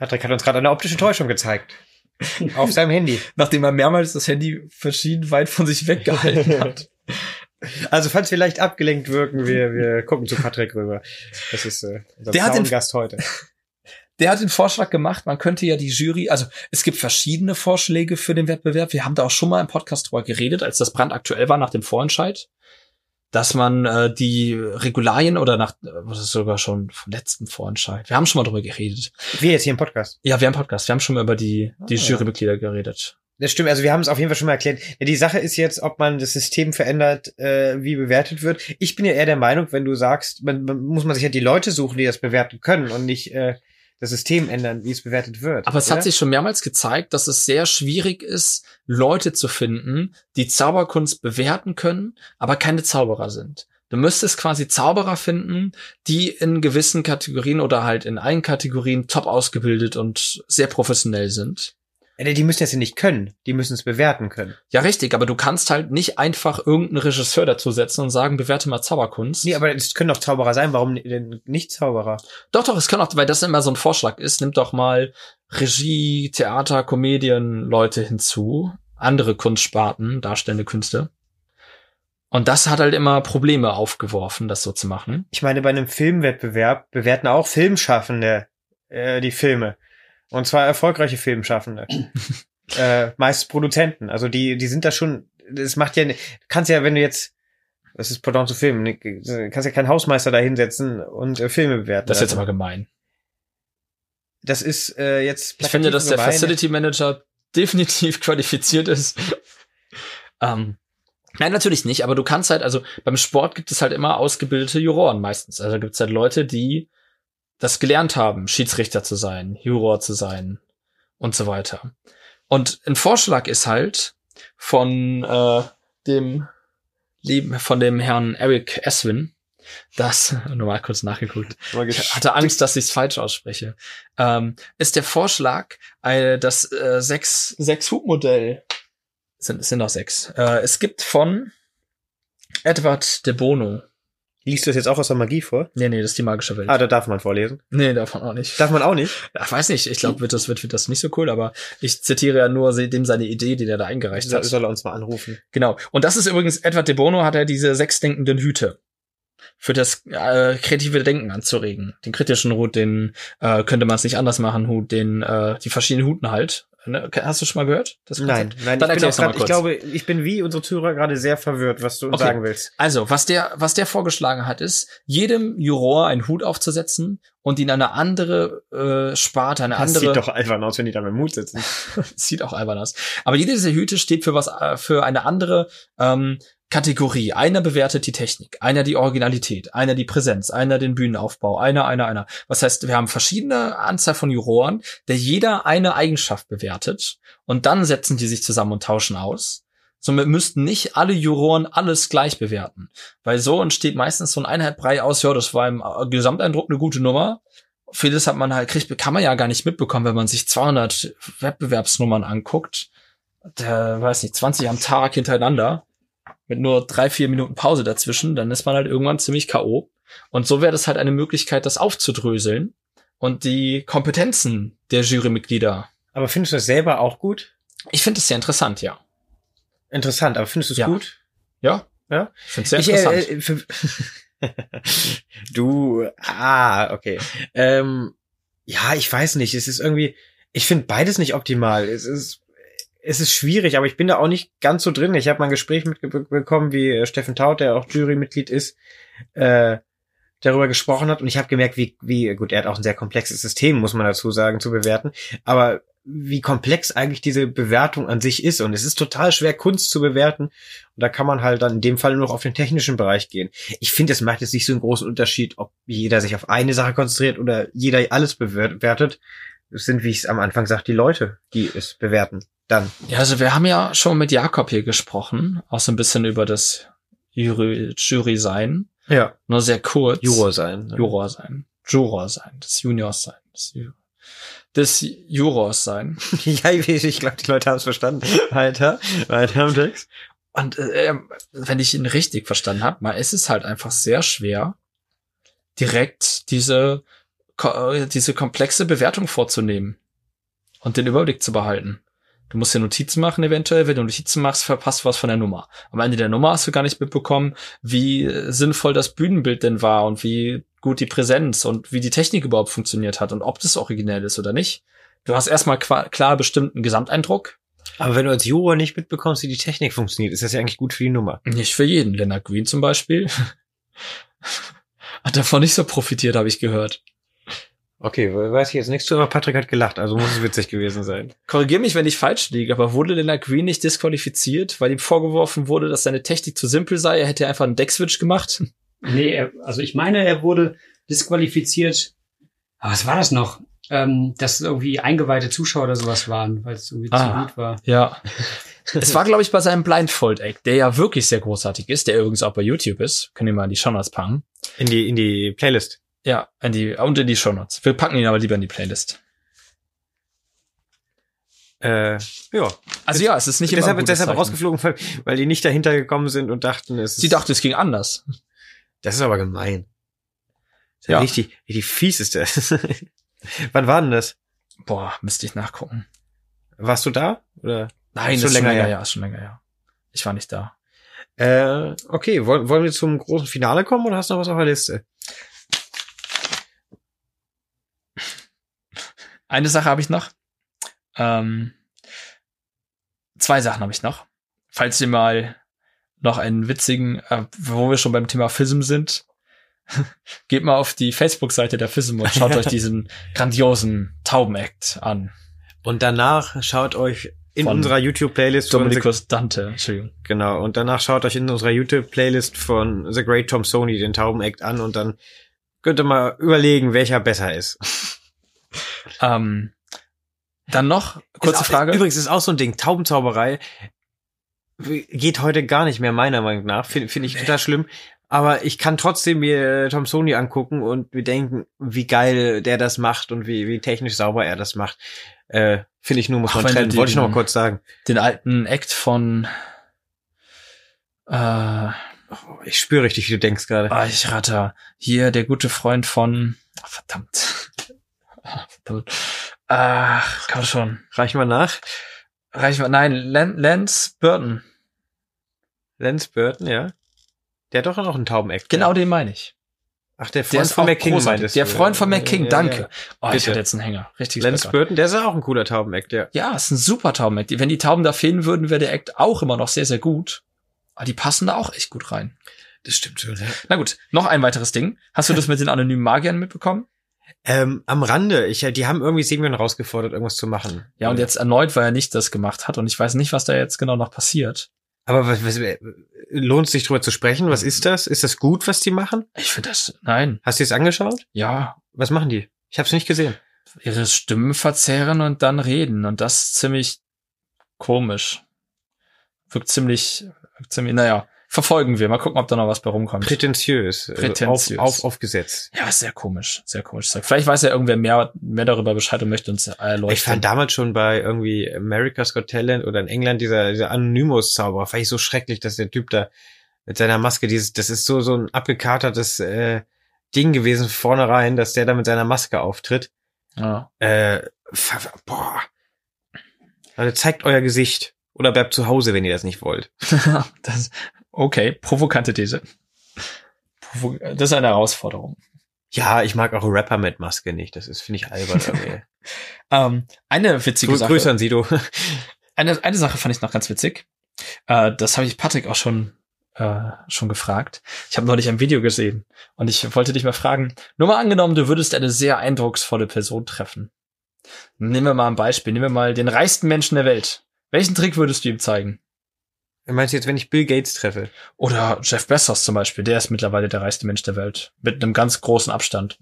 Patrick hat uns gerade eine optische Täuschung gezeigt. Auf seinem Handy. Nachdem er mehrmals das Handy verschieden weit von sich weggehalten hat. Also falls wir leicht abgelenkt wirken, wir, wir gucken zu Patrick rüber. Das ist äh, unser Der den- Gast heute. Der hat den Vorschlag gemacht, man könnte ja die Jury, also es gibt verschiedene Vorschläge für den Wettbewerb. Wir haben da auch schon mal im Podcast drüber geredet, als das brandaktuell war nach dem Vorentscheid, dass man äh, die Regularien oder nach, äh, was ist sogar schon vom letzten Vorentscheid. Wir haben schon mal drüber geredet. Wir jetzt hier im Podcast. Ja, wir haben Podcast, wir haben schon mal über die, die ja. Jurymitglieder geredet. Das stimmt, also wir haben es auf jeden Fall schon mal erklärt. Ja, die Sache ist jetzt, ob man das System verändert, äh, wie bewertet wird. Ich bin ja eher der Meinung, wenn du sagst, man, man, muss man sich ja die Leute suchen, die das bewerten können und nicht äh, das System ändern, wie es bewertet wird. Aber es oder? hat sich schon mehrmals gezeigt, dass es sehr schwierig ist, Leute zu finden, die Zauberkunst bewerten können, aber keine Zauberer sind. Du müsstest quasi Zauberer finden, die in gewissen Kategorien oder halt in allen Kategorien top ausgebildet und sehr professionell sind. Die müssen das ja nicht können. Die müssen es bewerten können. Ja, richtig, aber du kannst halt nicht einfach irgendeinen Regisseur dazusetzen und sagen, bewerte mal Zauberkunst. Nee, aber es können doch Zauberer sein. Warum denn nicht Zauberer? Doch, doch, es kann auch, weil das immer so ein Vorschlag ist, nimmt doch mal Regie, Theater, Komedien, Leute hinzu, andere Kunstsparten, darstellende Künste. Und das hat halt immer Probleme aufgeworfen, das so zu machen. Ich meine, bei einem Filmwettbewerb bewerten auch Filmschaffende äh, die Filme. Und zwar erfolgreiche Filmschaffende. äh, meist Produzenten. Also die, die sind da schon, das macht ja, kannst ja, wenn du jetzt, das ist Pendant zu Filmen, ne, du kannst ja keinen Hausmeister da hinsetzen und äh, Filme bewerten. Das ist jetzt Also, aber gemein. Das ist äh, jetzt. Ich finde, dass der gemein. Facility Manager definitiv qualifiziert ist. ähm, nein, natürlich nicht, aber du kannst halt, also beim Sport gibt es halt immer ausgebildete Juroren meistens. Also gibt es halt Leute, die das gelernt haben, Schiedsrichter zu sein, Juror zu sein und so weiter. Und ein Vorschlag ist halt von äh, dem lieben, von dem Herrn Eric Eswin, das, nur mal kurz nachgeguckt, ich hatte Angst, dass ich es falsch ausspreche. Ähm, ist der Vorschlag, äh, das äh, sechs sechs Hub Modell sind sind noch sechs. Äh, es gibt von Edward de Bono. Liest du das jetzt auch aus der Magie vor? Nee, nee, das ist die magische Welt. Ah, da darf man vorlesen. nee, davon auch nicht. Darf man auch nicht? Ach, weiß nicht, ich glaube, wird das wird, wird das nicht so cool, aber ich zitiere ja nur dem seine Idee, die der da eingereicht Soll, hat. soll er uns mal anrufen? Genau. Und das ist übrigens Edward de Bono hat er diese sechs denkenden Hüte für das äh, kreative Denken anzuregen. Den kritischen Hut, den äh, könnte man es nicht anders machen, Hut, den äh, die verschiedenen Huten halt. Ne? Hast du schon mal gehört? Das Nein, nein, Dann ich, bin auch grad, ich glaube, ich bin wie unsere Zuhörer gerade sehr verwirrt, was du uns Okay. sagen willst. Also, was der, was der vorgeschlagen hat, ist, jedem Juror einen Hut aufzusetzen und ihn eine andere äh, Sparte, eine Das andere. sieht doch albern aus, wenn die da mit dem Mut sitzen. sieht auch albern aus. Aber jede dieser Hüte steht für was, äh, für eine andere ähm, Kategorie. Einer bewertet die Technik, einer die Originalität, einer die Präsenz, einer den Bühnenaufbau, einer, einer, einer. Was heißt, wir haben verschiedene Anzahl von Juroren, der jeder eine Eigenschaft bewertet und dann setzen die sich zusammen und tauschen aus. Somit müssten nicht alle Juroren alles gleich bewerten. Weil so entsteht meistens so ein Einheitbrei aus, ja, das war im äh, Gesamteindruck eine gute Nummer. Vieles hat man halt, kriegt, kann man ja gar nicht mitbekommen, wenn man sich 200 Wettbewerbsnummern anguckt. Der, weiß nicht, 20 am Tag hintereinander. Mit nur drei, vier Minuten Pause dazwischen, dann ist man halt irgendwann ziemlich K.O. Und so wäre das halt eine Möglichkeit, das aufzudröseln und die Kompetenzen der Jurymitglieder. Aber findest du das selber auch gut? Ich finde es sehr interessant, ja. Interessant, aber findest du es Ja. gut? Ja? Ja? Ich finde es sehr Ich, interessant. äh, äh, für du, ah, okay. Ähm, ja, ich weiß nicht. Es ist irgendwie, ich finde beides nicht optimal. Es ist, es ist schwierig, aber ich bin da auch nicht ganz so drin. Ich habe mal ein Gespräch mitbekommen, wie äh, Steffen Taut, der auch Jurymitglied ist, äh, darüber gesprochen hat und ich habe gemerkt, wie, wie, gut, er hat auch ein sehr komplexes System, muss man dazu sagen, zu bewerten, aber wie komplex eigentlich diese Bewertung an sich ist und es ist total schwer, Kunst zu bewerten und da kann man halt dann in dem Fall nur noch auf den technischen Bereich gehen. Ich finde, es macht jetzt nicht so einen großen Unterschied, ob jeder sich auf eine Sache konzentriert oder jeder alles bewertet. Es sind, wie ich es am Anfang sagte, die Leute, die es bewerten. Dann. Ja, also wir haben ja schon mit Jakob hier gesprochen, auch so ein bisschen über das Jury, Jury sein. Ja. Nur sehr kurz. Juror sein. ne? Juror sein. Juror sein. Des Juniors sein. Des, Ju des Jurors sein. ja, ich, glaube, die Leute haben es verstanden. Weiter, weiter im Text. Und äh, wenn ich ihn richtig verstanden habe, mal ist es halt einfach sehr schwer, direkt diese, äh, diese komplexe Bewertung vorzunehmen und den Überblick zu behalten. Du musst dir Notizen machen eventuell. Wenn du Notizen machst, verpasst du was von der Nummer. Am Ende der Nummer hast du gar nicht mitbekommen, wie äh, sinnvoll das Bühnenbild denn war und wie gut die Präsenz und wie die Technik überhaupt funktioniert hat und ob das originell ist oder nicht. Du hast erstmal klar bestimmten Gesamteindruck. Aber wenn du als Juror nicht mitbekommst, wie die Technik funktioniert, ist das ja eigentlich gut für die Nummer. Nicht für jeden. Leonard Green zum Beispiel hat davon nicht so profitiert, habe ich gehört. Okay, we- weiß ich jetzt nichts zu, aber Patrick hat gelacht, also muss es witzig gewesen sein. Korrigier mich, wenn ich falsch liege, aber wurde Leonard Green nicht disqualifiziert, weil ihm vorgeworfen wurde, dass seine Technik zu simpel sei? Er hätte einfach einen Deckswitch gemacht. Nee, er, also ich meine, er wurde disqualifiziert. Aber was war das noch? Ähm, dass irgendwie eingeweihte Zuschauer oder sowas waren, weil es irgendwie Ah. zu gut war. Ja. es war, glaube ich, bei seinem Blindfold-Act, der ja wirklich sehr großartig ist, der übrigens auch bei YouTube ist. Können wir mal in die Shownotes packen. In die, in die Playlist. Ja, in die, und in die Shownotes. Wir packen ihn aber lieber in die Playlist. Äh, ja. Also ja, es ist nicht immer deshalb, gutes deshalb Zeichen. rausgeflogen, weil, weil die nicht dahinter gekommen sind und dachten, es ist. Sie dachte, es ging anders. Das ist aber gemein. Das ist Ja. Richtig, richtig fies ist das. Wann war denn das? Boah, müsste ich nachgucken. Warst du da? Oder? Nein, Ist schon länger länger her. her, ist schon länger her. Ich war nicht da. Äh, okay, wollen, wollen wir zum großen Finale kommen oder hast du noch was auf der Liste? Eine Sache habe ich noch. Ähm, zwei Sachen habe ich noch. Falls ihr mal noch einen witzigen, äh, wo wir schon beim Thema FISM sind, geht mal auf die Facebook-Seite der FISM und schaut euch diesen grandiosen Tauben-Act an. Und danach schaut euch in Von unserer YouTube-Playlist von The, Dominikus Dante, Entschuldigung. genau, und danach schaut euch in unserer YouTube-Playlist von The Great Tom Sony den Tauben-Act an und dann könnt ihr mal überlegen, welcher besser ist. Ähm, dann noch, kurze auch- Frage. Übrigens ist auch so ein Ding, Taubenzauberei geht heute gar nicht mehr meiner Meinung nach, finde find ich total schlimm. Aber ich kann trotzdem mir Tom Sony angucken und mir denken, wie geil der das macht und wie, wie technisch sauber er das macht. Äh, finde ich nur, muss Auch man trennen. Wollte ich noch mal kurz sagen. den alten Act von äh, Oh, ich spüre richtig, wie du denkst gerade. Ah, ich ratter. Hier, der gute Freund von. Ach, verdammt. Verdammt. Ach, komm schon. Reich mal nach. Reich mal. Nein, Len Lance Burton. Lance Burton, ja. Der hat doch auch einen Taubeneck. Genau den meine ich. Ach, der Der Freund ist von McKing meintest Der. Freund von McKing, Ja, danke. ja. Oh, ich Bitte. hatte jetzt einen Hänger. Richtig Lance lecker. Burton, der ist auch ein cooler Taubeneck, ja. Ja, ist ein super Tauben-Act. Wenn die Tauben da fehlen würden, wäre der Act auch immer noch sehr, sehr gut. Aber die passen da auch echt gut rein. Das stimmt schon, ja. Na gut, noch ein weiteres Ding. Hast du das mit den anonymen Magiern mitbekommen? Ähm, am Rande, ich, die haben irgendwie Semyon rausgefordert, irgendwas zu machen. Ja, und jetzt erneut, weil er nicht das gemacht hat. Und ich weiß nicht, was da jetzt genau noch passiert. Aber was, was, lohnt es sich drüber zu sprechen? Was ist das? Ist das gut, was die machen? Ich finde das, nein. Hast du es angeschaut? Ja, Was machen die? Ich habe es nicht gesehen. ihre Stimmen verzerren und dann reden. Und das ziemlich komisch. Wirkt ziemlich, wirkt ziemlich, naja, verfolgen wir. Mal gucken, ob da noch was bei rumkommt. Prätentiös. Also Prätentiös. Auf, auf, aufgesetzt. ja, sehr komisch, sehr komisch. Vielleicht weiß ja irgendwer mehr, mehr darüber Bescheid und möchte uns erläutern. Ich fand damals schon bei irgendwie America's Got Talent oder in England dieser, dieser Anonymous-Zauberer, fand ich so schrecklich, dass der Typ da mit seiner Maske, dieses, das ist so, so ein abgekatertes äh, Ding gewesen vornherein, dass der da mit seiner Maske auftritt. ja. Äh, boah. Also zeigt euer Gesicht. Oder bleibt zu Hause, wenn ihr das nicht wollt. das, okay, provokante These. Das ist eine Herausforderung. Ja, ich mag auch Rapper mit Maske nicht. Das ist, finde ich, albern. Ähm, eine witzige Grü Sache. Grüße an Sido. Eine, eine Sache fand ich noch ganz witzig. Äh, das habe ich Patrick auch schon äh, schon gefragt. Ich habe neulich ein Video gesehen und ich wollte dich mal fragen, nur mal angenommen, du würdest eine sehr eindrucksvolle Person treffen. Nehmen wir mal ein Beispiel. Nehmen wir mal den reichsten Menschen der Welt. Welchen Trick würdest du ihm zeigen? Meinst du jetzt, wenn ich Bill Gates treffe? Oder Jeff Bezos zum Beispiel. Der ist mittlerweile der reichste Mensch der Welt. Mit einem ganz großen Abstand.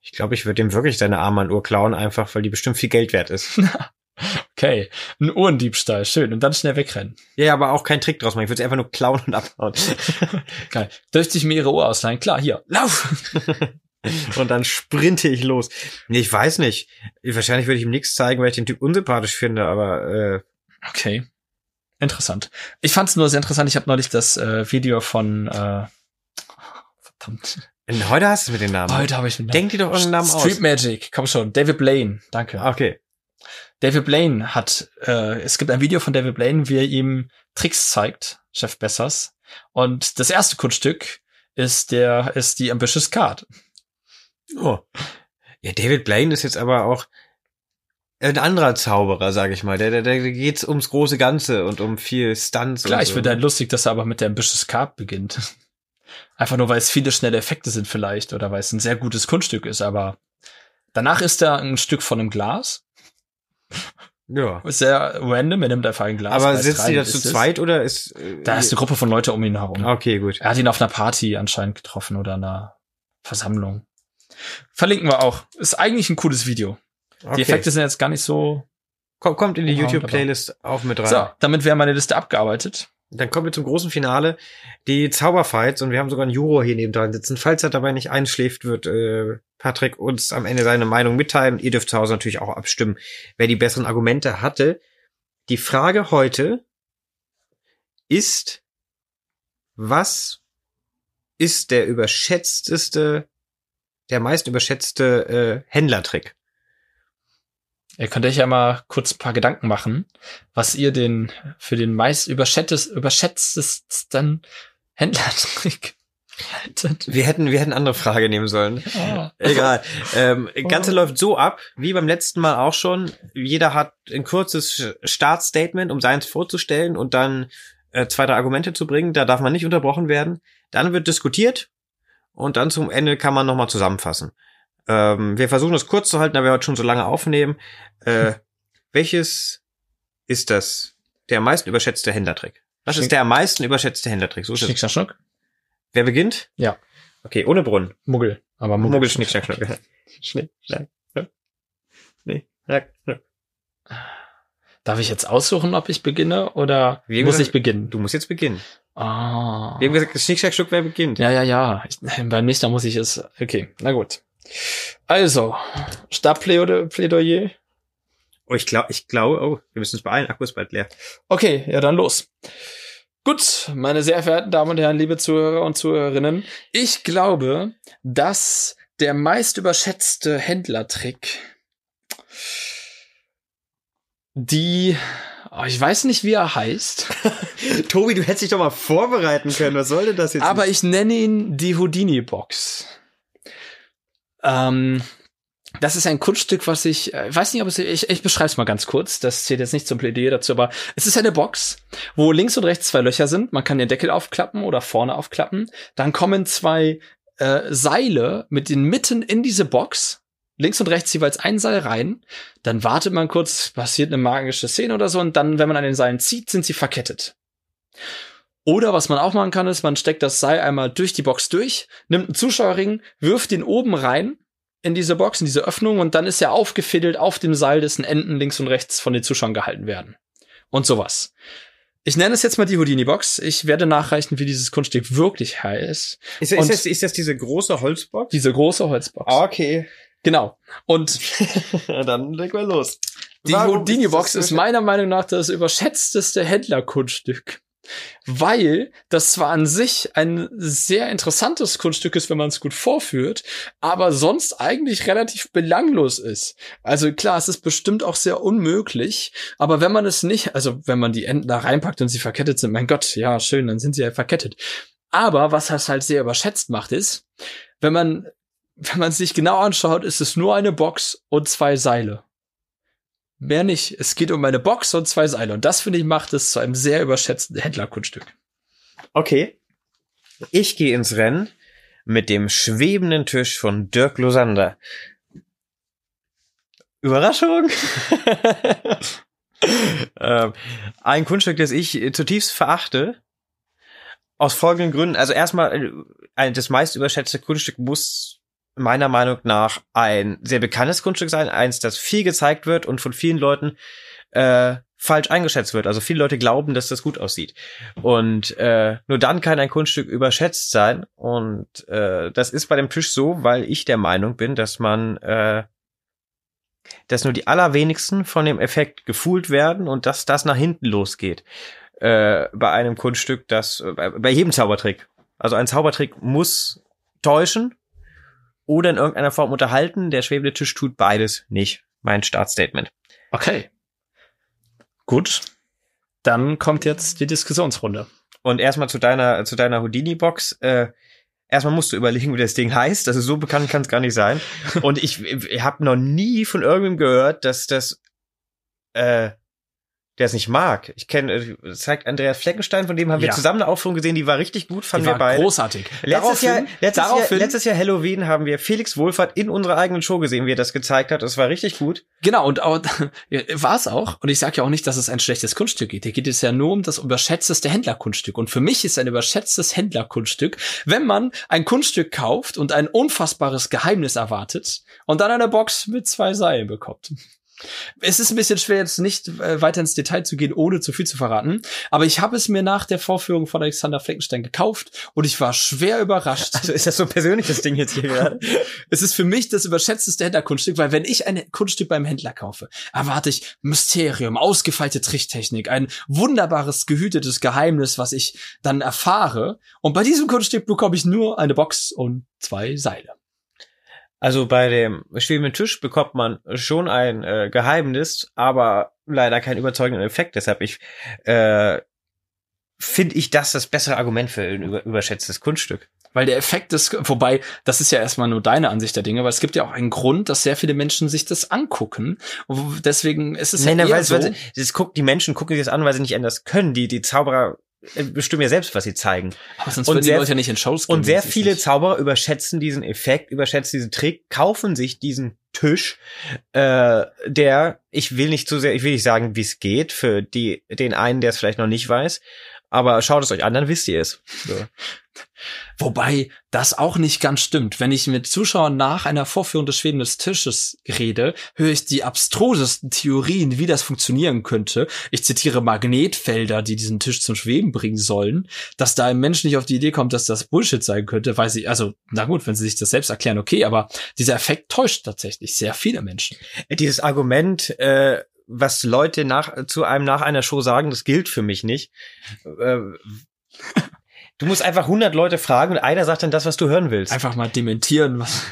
Ich glaube, ich würde ihm wirklich seine Armbanduhr klauen, einfach weil die bestimmt viel Geld wert ist. Okay, ein Uhrendiebstahl. Schön. Und dann schnell wegrennen. ja, aber auch kein Trick draus machen. Ich würde sie einfach nur klauen und abhauen. Geil. Dürfte ich mir ihre Uhr ausleihen? Klar, hier. Lauf! und dann sprinte ich los. Nee, ich weiß nicht. Wahrscheinlich würde ich ihm nichts zeigen, weil ich den Typ unsympathisch finde, aber äh, Okay. Interessant. Ich fand es nur sehr interessant. Ich habe neulich das äh, Video von äh, verdammt. Und heute hast du mit den Namen. Heute habe ich mit Denk dir doch irgendeinen Namen Street aus. Magic, komm schon. David Blaine, danke. Okay. David Blaine hat, äh, es gibt ein Video von David Blaine, wie er ihm Tricks zeigt, Chef Bessers. Und das erste Kunststück ist der, ist die Ambitious Card. Oh. Ja, David Blaine ist jetzt aber auch ein anderer Zauberer, sag ich mal. Der, der, der geht's ums große Ganze und um viel Stunts. Klar, und ich so. finde halt lustig, dass er aber mit der Ambitious Card beginnt. Einfach nur, weil es viele schnelle Effekte sind vielleicht oder weil es ein sehr gutes Kunststück ist, aber danach ist er ein Stück von einem Glas. Ja. Ist sehr random, er nimmt einfach ein Glas. Aber sitzt die da zu zweit oder ist. äh, Da ist eine Gruppe von Leuten um ihn herum. Okay, gut. Er hat ihn auf einer Party anscheinend getroffen oder einer Versammlung. Verlinken wir auch. Ist eigentlich ein cooles Video. Okay. Die Effekte sind jetzt gar nicht so. Kommt, in die YouTube-Playlist auch mit rein. So, damit wäre meine Liste abgearbeitet. Dann kommen wir zum großen Finale. Die Zauberfights und wir haben sogar einen Juror hier neben dran sitzen. Falls er dabei nicht einschläft, wird äh, Patrick uns am Ende seine Meinung mitteilen. Ihr dürft zu Hause natürlich auch abstimmen, wer die besseren Argumente hatte. Die Frage heute ist, was ist der überschätzteste, der meist überschätzte äh, Händlertrick? Ihr könnt euch ja mal kurz ein paar Gedanken machen, was ihr den für den meist überschätztes, überschätztesten Händlertrick haltet. Wir hätten, wir hätten andere Frage nehmen sollen. Ah. Egal. Ähm, Ganze Oh. läuft so ab, wie beim letzten Mal auch schon. Jeder hat ein kurzes Startstatement, um seins vorzustellen und dann äh, zwei, drei Argumente zu bringen. Da darf man nicht unterbrochen werden. Dann wird diskutiert und dann zum Ende kann man nochmal zusammenfassen. Ähm, wir versuchen es kurz zu halten, da wir heute schon so lange aufnehmen. Äh, welches ist das der am meisten überschätzte Händlertrick? Was Schnick- ist der am meisten überschätzte Händlertrick? So Schnick, es. schnack, schnuck. Wer beginnt? Ja. Okay, ohne Brunnen. Muggel. Aber Muggel. Muggel, Schnick, Schnack, Schnuck. Schnick, Schnack, Schnuck. Schnick, Schnack, Schnuck. Darf ich jetzt aussuchen, ob ich beginne oder Wie muss gesagt, ich beginnen? Du musst jetzt beginnen. Ah. Wir haben gesagt, Schnick, Schnack, Schnuck, wer beginnt? Ja, ja, ja. Ich, beim nächsten Mal muss ich es. Okay, na gut. Also, Stabplädoyer. Oh, ich glaube, ich glaube, oh, wir müssen uns beeilen. Akku ist bald leer. Okay, ja, dann los. Gut, meine sehr verehrten Damen und Herren, liebe Zuhörer und Zuhörerinnen, ich glaube, dass der meist überschätzte Händlertrick die, oh, ich weiß nicht, wie er heißt, Tobi, du hättest dich doch mal vorbereiten können. Was sollte das jetzt? aber ich nenne ihn die Houdini-Box. Ähm, das ist ein Kunststück, was ich, äh, weiß nicht, ob es, ich, ich beschreibe es mal ganz kurz. Das zählt jetzt nicht zum Plädoyer dazu, aber es ist eine Box, wo links und rechts zwei Löcher sind. Man kann den Deckel aufklappen oder vorne aufklappen. Dann kommen zwei äh, Seile mit den Mitten in diese Box. Links und rechts jeweils ein Seil rein. Dann wartet man kurz, passiert eine magische Szene oder so und dann, wenn man an den Seilen zieht, sind sie verkettet. Oder was man auch machen kann, ist, man steckt das Seil einmal durch die Box durch, nimmt einen Zuschauerring, wirft den oben rein in diese Box, in diese Öffnung und dann ist er aufgefädelt auf dem Seil, dessen Enden links und rechts von den Zuschauern gehalten werden. Und sowas. Ich nenne es jetzt mal die Houdini-Box. Ich werde nachreichen, wie dieses Kunststück wirklich heißt. ist, ist, das, ist das diese große Holzbox? Diese große Holzbox. Okay. Genau. Und Dann leg mal los. Die Houdini-Box ist meiner Meinung nach das überschätzteste Händlerkunststück. Weil das zwar an sich ein sehr interessantes Kunststück ist, wenn man es gut vorführt, aber sonst eigentlich relativ belanglos ist. Also klar, es ist bestimmt auch sehr unmöglich, aber wenn man es nicht, also wenn man die Enden da reinpackt und sie verkettet sind, mein Gott, ja, schön, dann sind sie ja verkettet. Aber was das halt sehr überschätzt macht, ist, wenn man, wenn man es sich genau anschaut, ist es nur eine Box und zwei Seile. Mehr nicht. Es geht um eine Box und zwei Seile. Und das, finde ich, macht es zu einem sehr überschätzten Händlerkunststück. Okay. Ich gehe ins Rennen mit dem schwebenden Tisch von Dirk Losander. Überraschung! ähm, ein Kunststück, das ich zutiefst verachte. Aus folgenden Gründen. Also erstmal, äh, das meist überschätzte Kunststück muss meiner Meinung nach ein sehr bekanntes Kunststück sein. Eins, das viel gezeigt wird und von vielen Leuten äh, falsch eingeschätzt wird. Also viele Leute glauben, dass das gut aussieht. Und äh, nur dann kann ein Kunststück überschätzt sein. Und äh, das ist bei dem Tisch so, weil ich der Meinung bin, dass man, äh, dass nur die allerwenigsten von dem Effekt gefühlt werden und dass das nach hinten losgeht. äh, bei einem Kunststück, das äh, bei, bei jedem Zaubertrick. Also ein Zaubertrick muss täuschen oder in irgendeiner Form unterhalten. Der schwebende Tisch tut beides nicht. Mein Startstatement. Okay. Gut. Dann kommt jetzt die Diskussionsrunde. Und erstmal zu deiner zu deiner Houdini-Box. Äh, erstmal musst du überlegen, wie das Ding heißt. Also so bekannt kann es gar nicht sein. Und ich, ich habe noch nie von irgendwem gehört, dass das äh, der es nicht mag. Ich kenne, äh, zeigt Andreas Fleckenstein, von dem haben wir Ja. zusammen eine Aufführung gesehen, die war richtig gut, fanden Die wir beide. großartig. Letztes Jahr, letztes, Jahr, daraufhin, letztes Jahr Halloween haben wir Felix Wohlfahrt in unserer eigenen Show gesehen, wie er das gezeigt hat. Das war richtig gut. Genau, und auch, war es auch. Und ich sage ja auch nicht, dass es ein schlechtes Kunststück geht. Hier geht es ja nur um das überschätzteste Händlerkunststück. Und für mich ist ein überschätztes Händlerkunststück, wenn man ein Kunststück kauft und ein unfassbares Geheimnis erwartet und dann eine Box mit zwei Seilen bekommt. Es ist ein bisschen schwer, jetzt nicht äh, weiter ins Detail zu gehen, ohne zu viel zu verraten. Aber ich habe es mir nach der Vorführung von Alexander Fleckenstein gekauft und ich war schwer überrascht. Also ist das so ein persönliches Ding jetzt hier gerade? Es ist für mich das überschätzteste Händlerkunststück, weil wenn ich ein Kunststück beim Händler kaufe, erwarte ich Mysterium, ausgefeilte Tricktechnik, ein wunderbares, gehütetes Geheimnis, was ich dann erfahre. Und bei diesem Kunststück bekomme ich nur eine Box und zwei Seile. Also bei dem schwebenden Tisch bekommt man schon ein äh, Geheimnis, aber leider keinen überzeugenden Effekt. Deshalb ich äh, finde ich das das bessere Argument für ein über, überschätztes Kunststück. Weil der Effekt ist, wobei, das ist ja erstmal nur deine Ansicht der Dinge, weil es gibt ja auch einen Grund, dass sehr viele Menschen sich das angucken. Und deswegen ist es Nein, ja nein, eher weil, so, weil das guckt, die Menschen gucken sich das an, weil sie nicht anders können. Die, die Zauberer bestimmen ja selbst, was sie zeigen. aber sonst und würden die sehr- Leute ja nicht in Shows gehen. Und sehr viele nicht- Zauberer überschätzen diesen Effekt, überschätzen diesen Trick, kaufen sich diesen Tisch, äh, der, ich will nicht zu sehr, ich will nicht sagen, wie es geht, für die, den einen, der es vielleicht noch nicht weiß, aber schaut es euch an, dann wisst ihr es. So. Wobei das auch nicht ganz stimmt. Wenn ich mit Zuschauern nach einer Vorführung des Schweben des Tisches rede, höre ich die abstrusesten Theorien, wie das funktionieren könnte. Ich zitiere Magnetfelder, die diesen Tisch zum Schweben bringen sollen. Dass da ein Mensch nicht auf die Idee kommt, dass das Bullshit sein könnte, weiß ich, also, na gut, wenn sie sich das selbst erklären, okay, aber dieser Effekt täuscht tatsächlich sehr viele Menschen. Dieses Argument, äh, was Leute nach, zu einem nach einer Show sagen, das gilt für mich nicht. Äh, du musst einfach 100 Leute fragen und einer sagt dann das, was du hören willst. Einfach mal dementieren, was,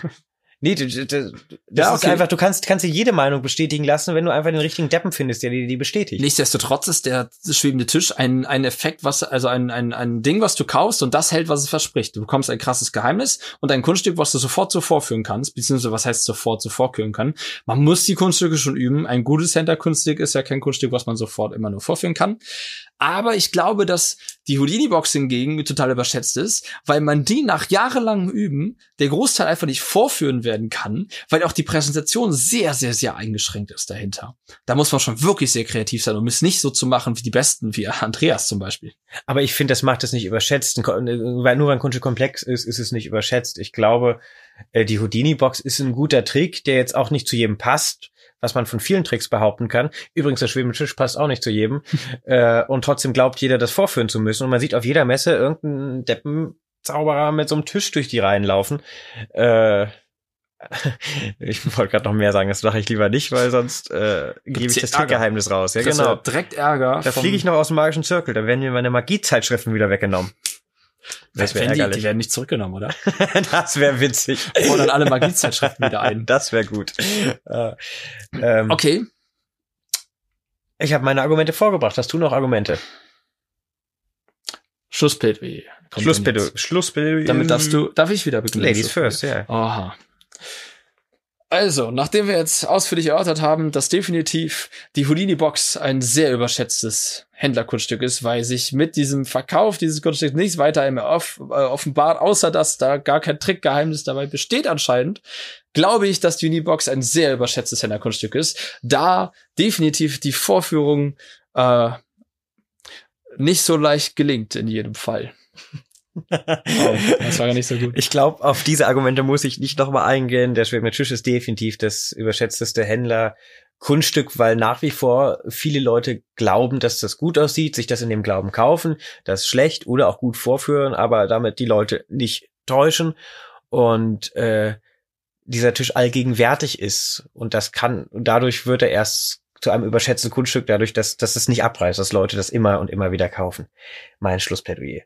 Nee, du, das Ja, ist okay. einfach, du kannst, kannst dir jede Meinung bestätigen lassen, wenn du einfach den richtigen Deppen findest, der dir die bestätigt. Nichtsdestotrotz ist der schwebende Tisch ein, ein Effekt, was, also ein, ein, ein Ding, was du kaufst und das hält, was es verspricht. Du bekommst ein krasses Geheimnis und ein Kunststück, was du sofort so vorführen kannst, beziehungsweise was heißt sofort so vorführen kann. Man muss die Kunststücke schon üben. Ein gutes Center-Kunststück ist ja kein Kunststück, was man sofort immer nur vorführen kann. Aber ich glaube, dass die Houdini-Box hingegen total überschätzt ist, weil man die nach jahrelangem Üben der Großteil einfach nicht vorführen werden kann, weil auch die Präsentation sehr, sehr, sehr eingeschränkt ist dahinter. Da muss man schon wirklich sehr kreativ sein, um es nicht so zu machen wie die Besten, wie Andreas zum Beispiel. Aber ich finde, das macht es nicht überschätzt. Ko- Weil nur weil ein Kunststück komplex ist, ist es nicht überschätzt. Ich glaube, äh, die Houdini-Box ist ein guter Trick, der jetzt auch nicht zu jedem passt, was man von vielen Tricks behaupten kann. Übrigens, der schwebende Tisch passt auch nicht zu jedem. äh, und trotzdem glaubt jeder, das vorführen zu müssen. Und man sieht auf jeder Messe irgendeinen Deppenzauberer mit so einem Tisch durch die Reihen laufen. Äh, ich wollte gerade noch mehr sagen, das mache ich lieber nicht, weil sonst äh, gebe ich das. Trickgeheimnis raus. Ja, genau. Direkt Ärger. Da fliege ich noch aus dem magischen Zirkel. Da werden mir meine Magiezeitschriften wieder weggenommen. Das wäre Werden die, ärgerlich. die werden nicht zurückgenommen, oder? das wäre witzig. Fordern alle Magiezeitschriften wieder ein. Das wäre gut. Äh, ähm, Okay, Ich habe meine Argumente vorgebracht. Hast du noch Argumente? Schlussplädoyer. Schlussplädoyer. Schlussplädoyer. Damit darfst du, darf ich wieder beginnen? Ladies first, ja. Aha. Also, nachdem wir jetzt ausführlich erörtert haben, dass definitiv die Houdini-Box ein sehr überschätztes Händlerkunststück ist, weil sich mit diesem Verkauf dieses Kunststücks nichts weiter off, äh, offenbart, außer dass da gar kein Trickgeheimnis dabei besteht anscheinend, glaube ich, dass die Houdini-Box ein sehr überschätztes Händlerkunststück ist, da definitiv die Vorführung äh, nicht so leicht gelingt in jedem Fall. Das war gar nicht so gut. Ich glaube, auf diese Argumente muss ich nicht nochmal eingehen. Der schwebende Tisch ist definitiv das überschätzteste Händler. Kunststück, weil nach wie vor viele Leute glauben, dass das gut aussieht, sich das in dem Glauben kaufen, das schlecht oder auch gut vorführen, aber damit die Leute nicht täuschen und äh, dieser Tisch allgegenwärtig ist und das kann dadurch wird er erst zu einem überschätzten Kunststück dadurch, dass, dass es nicht abreißt, dass Leute das immer und immer wieder kaufen. Mein Schlussplädoyer.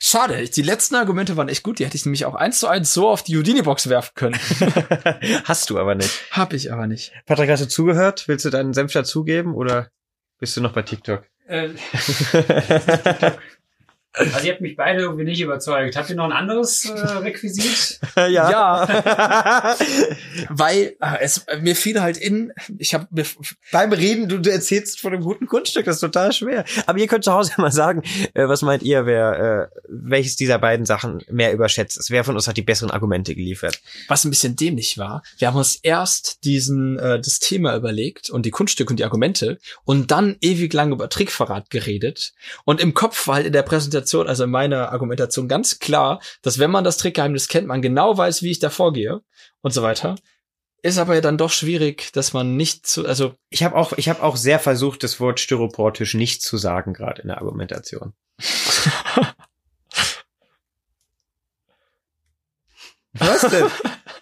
Schade, die letzten Argumente waren echt gut. Die hätte ich nämlich auch eins zu eins so auf die Houdini-Box werfen können. Hast du aber nicht. Hab ich aber nicht. Patrick, hast du zugehört? Willst du deinen Senf dazugeben oder bist du noch bei TikTok? Äh, also ihr habt mich beide irgendwie nicht überzeugt. Habt ihr noch ein anderes äh, Requisit? Ja. Weil äh, es mir fiel halt in, ich habe mir Beim Reden, du, du erzählst von einem guten Kunststück, das ist total schwer. Aber ihr könnt zu Hause mal sagen, äh, was meint ihr, wer äh, welches dieser beiden Sachen mehr überschätzt ist? Wer von uns hat die besseren Argumente geliefert? was ein bisschen dämlich war. Wir haben uns erst diesen äh, das Thema überlegt und die Kunststücke und die Argumente und dann ewig lang über Trickverrat geredet. Und im Kopf war halt in der Präsentation, also in meiner Argumentation ganz klar, dass wenn man das Trickgeheimnis kennt, man genau weiß, wie ich da vorgehe und so weiter. Ist aber ja dann doch schwierig, dass man nicht zu, also Ich habe auch, ich habe auch sehr versucht, das Wort Styroportisch nicht zu sagen, gerade in der Argumentation. Was denn?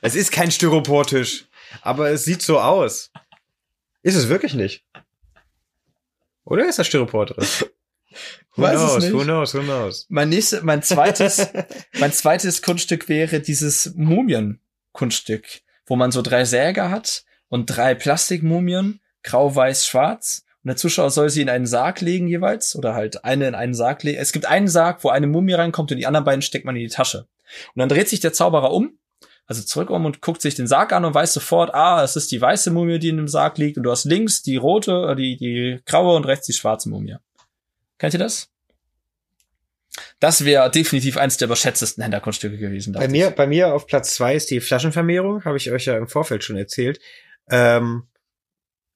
es ist kein Styroportisch, aber es sieht so aus. Ist es wirklich nicht? Oder ist das Styropor drin? Who Weiß es knows, nicht. who knows, who knows? mein nächstes, mein zweites, mein zweites Kunststück wäre dieses Mumien-Kunststück, wo man so drei Säger hat und drei Plastikmumien, grau, weiß, schwarz. Und der Zuschauer soll sie in einen Sarg legen jeweils oder halt eine in einen Sarg legen. Es gibt einen Sarg, wo eine Mumie reinkommt und die anderen beiden steckt man in die Tasche. Und dann dreht sich der Zauberer um, also zurück um und guckt sich den Sarg an und weiß sofort, ah, es ist die weiße Mumie, die in dem Sarg liegt und du hast links die rote, äh, die, die graue und rechts die schwarze Mumie. Kennt ihr das? Das wäre definitiv eins der überschätztesten Händlerkunststücke gewesen. Bei mir, ich. bei mir auf Platz zwei ist die Flaschenvermehrung, habe ich euch ja im Vorfeld schon erzählt. Ähm,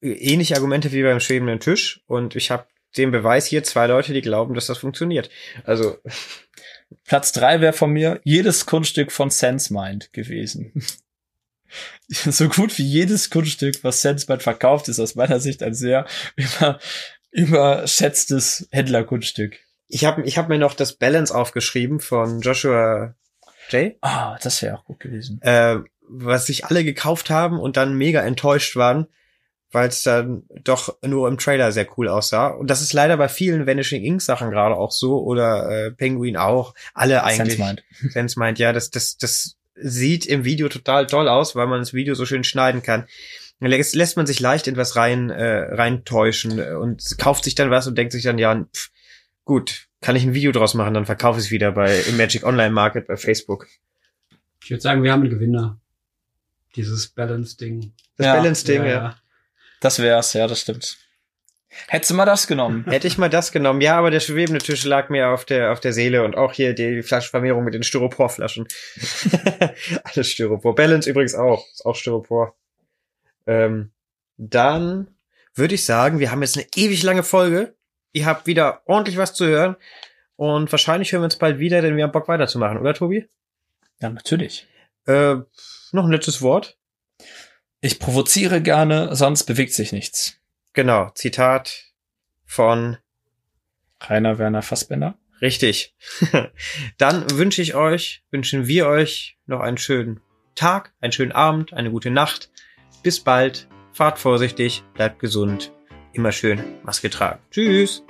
ähnliche Argumente wie beim schwebenden Tisch und ich habe den Beweis hier zwei Leute, die glauben, dass das funktioniert. Also Platz drei wäre von mir jedes Kunststück von SenseMind gewesen. so gut wie jedes Kunststück, was SenseMind verkauft, ist aus meiner Sicht ein sehr über, überschätztes Händlerkunststück. ich habe ich hab mir noch das Balance aufgeschrieben von Joshua J. Ah, das wäre auch gut gewesen. äh, was sich alle gekauft haben und dann mega enttäuscht waren, weil es dann doch nur im Trailer sehr cool aussah. Und das ist leider bei vielen Vanishing Ink Sachen gerade auch so oder äh, Penguin auch. Alle eigentlich. SenseMind. Sense meint, ja, das, das, das sieht im Video total toll aus, weil man das Video so schön schneiden kann. Lässt, lässt man sich leicht in was rein, äh, reintäuschen äh, und kauft sich dann was und denkt sich dann, ja, pff, gut, kann ich ein Video draus machen, dann verkaufe ich es wieder bei im Magic Online Market bei Facebook. Ich würde sagen, wir haben einen Gewinner. Dieses Balance-Ding. Das Ja, Balance-Ding, ja. Das wär's, ja, das stimmt. Hättest du mal das genommen? Hätte ich mal das genommen. Ja, aber der schwebende Tisch lag mir auf der, auf der Seele und auch hier die Flaschenvermehrung mit den Styroporflaschen. Alles Styropor. Balance übrigens auch. Ist auch Styropor. Ähm, dann würde ich sagen, wir haben jetzt eine ewig lange Folge. Ihr habt wieder ordentlich was zu hören. Und wahrscheinlich hören wir uns bald wieder, denn wir haben Bock weiterzumachen, oder Tobi? Ja, natürlich. Äh, noch ein letztes Wort. Ich provoziere gerne, sonst bewegt sich nichts. Genau, Zitat von Rainer Werner Fassbender. Richtig. Dann wünsche ich euch, wünschen wir euch noch einen schönen Tag, einen schönen Abend, eine gute Nacht. Bis bald. Fahrt vorsichtig, bleibt gesund. Immer schön Maske tragen. Tschüss.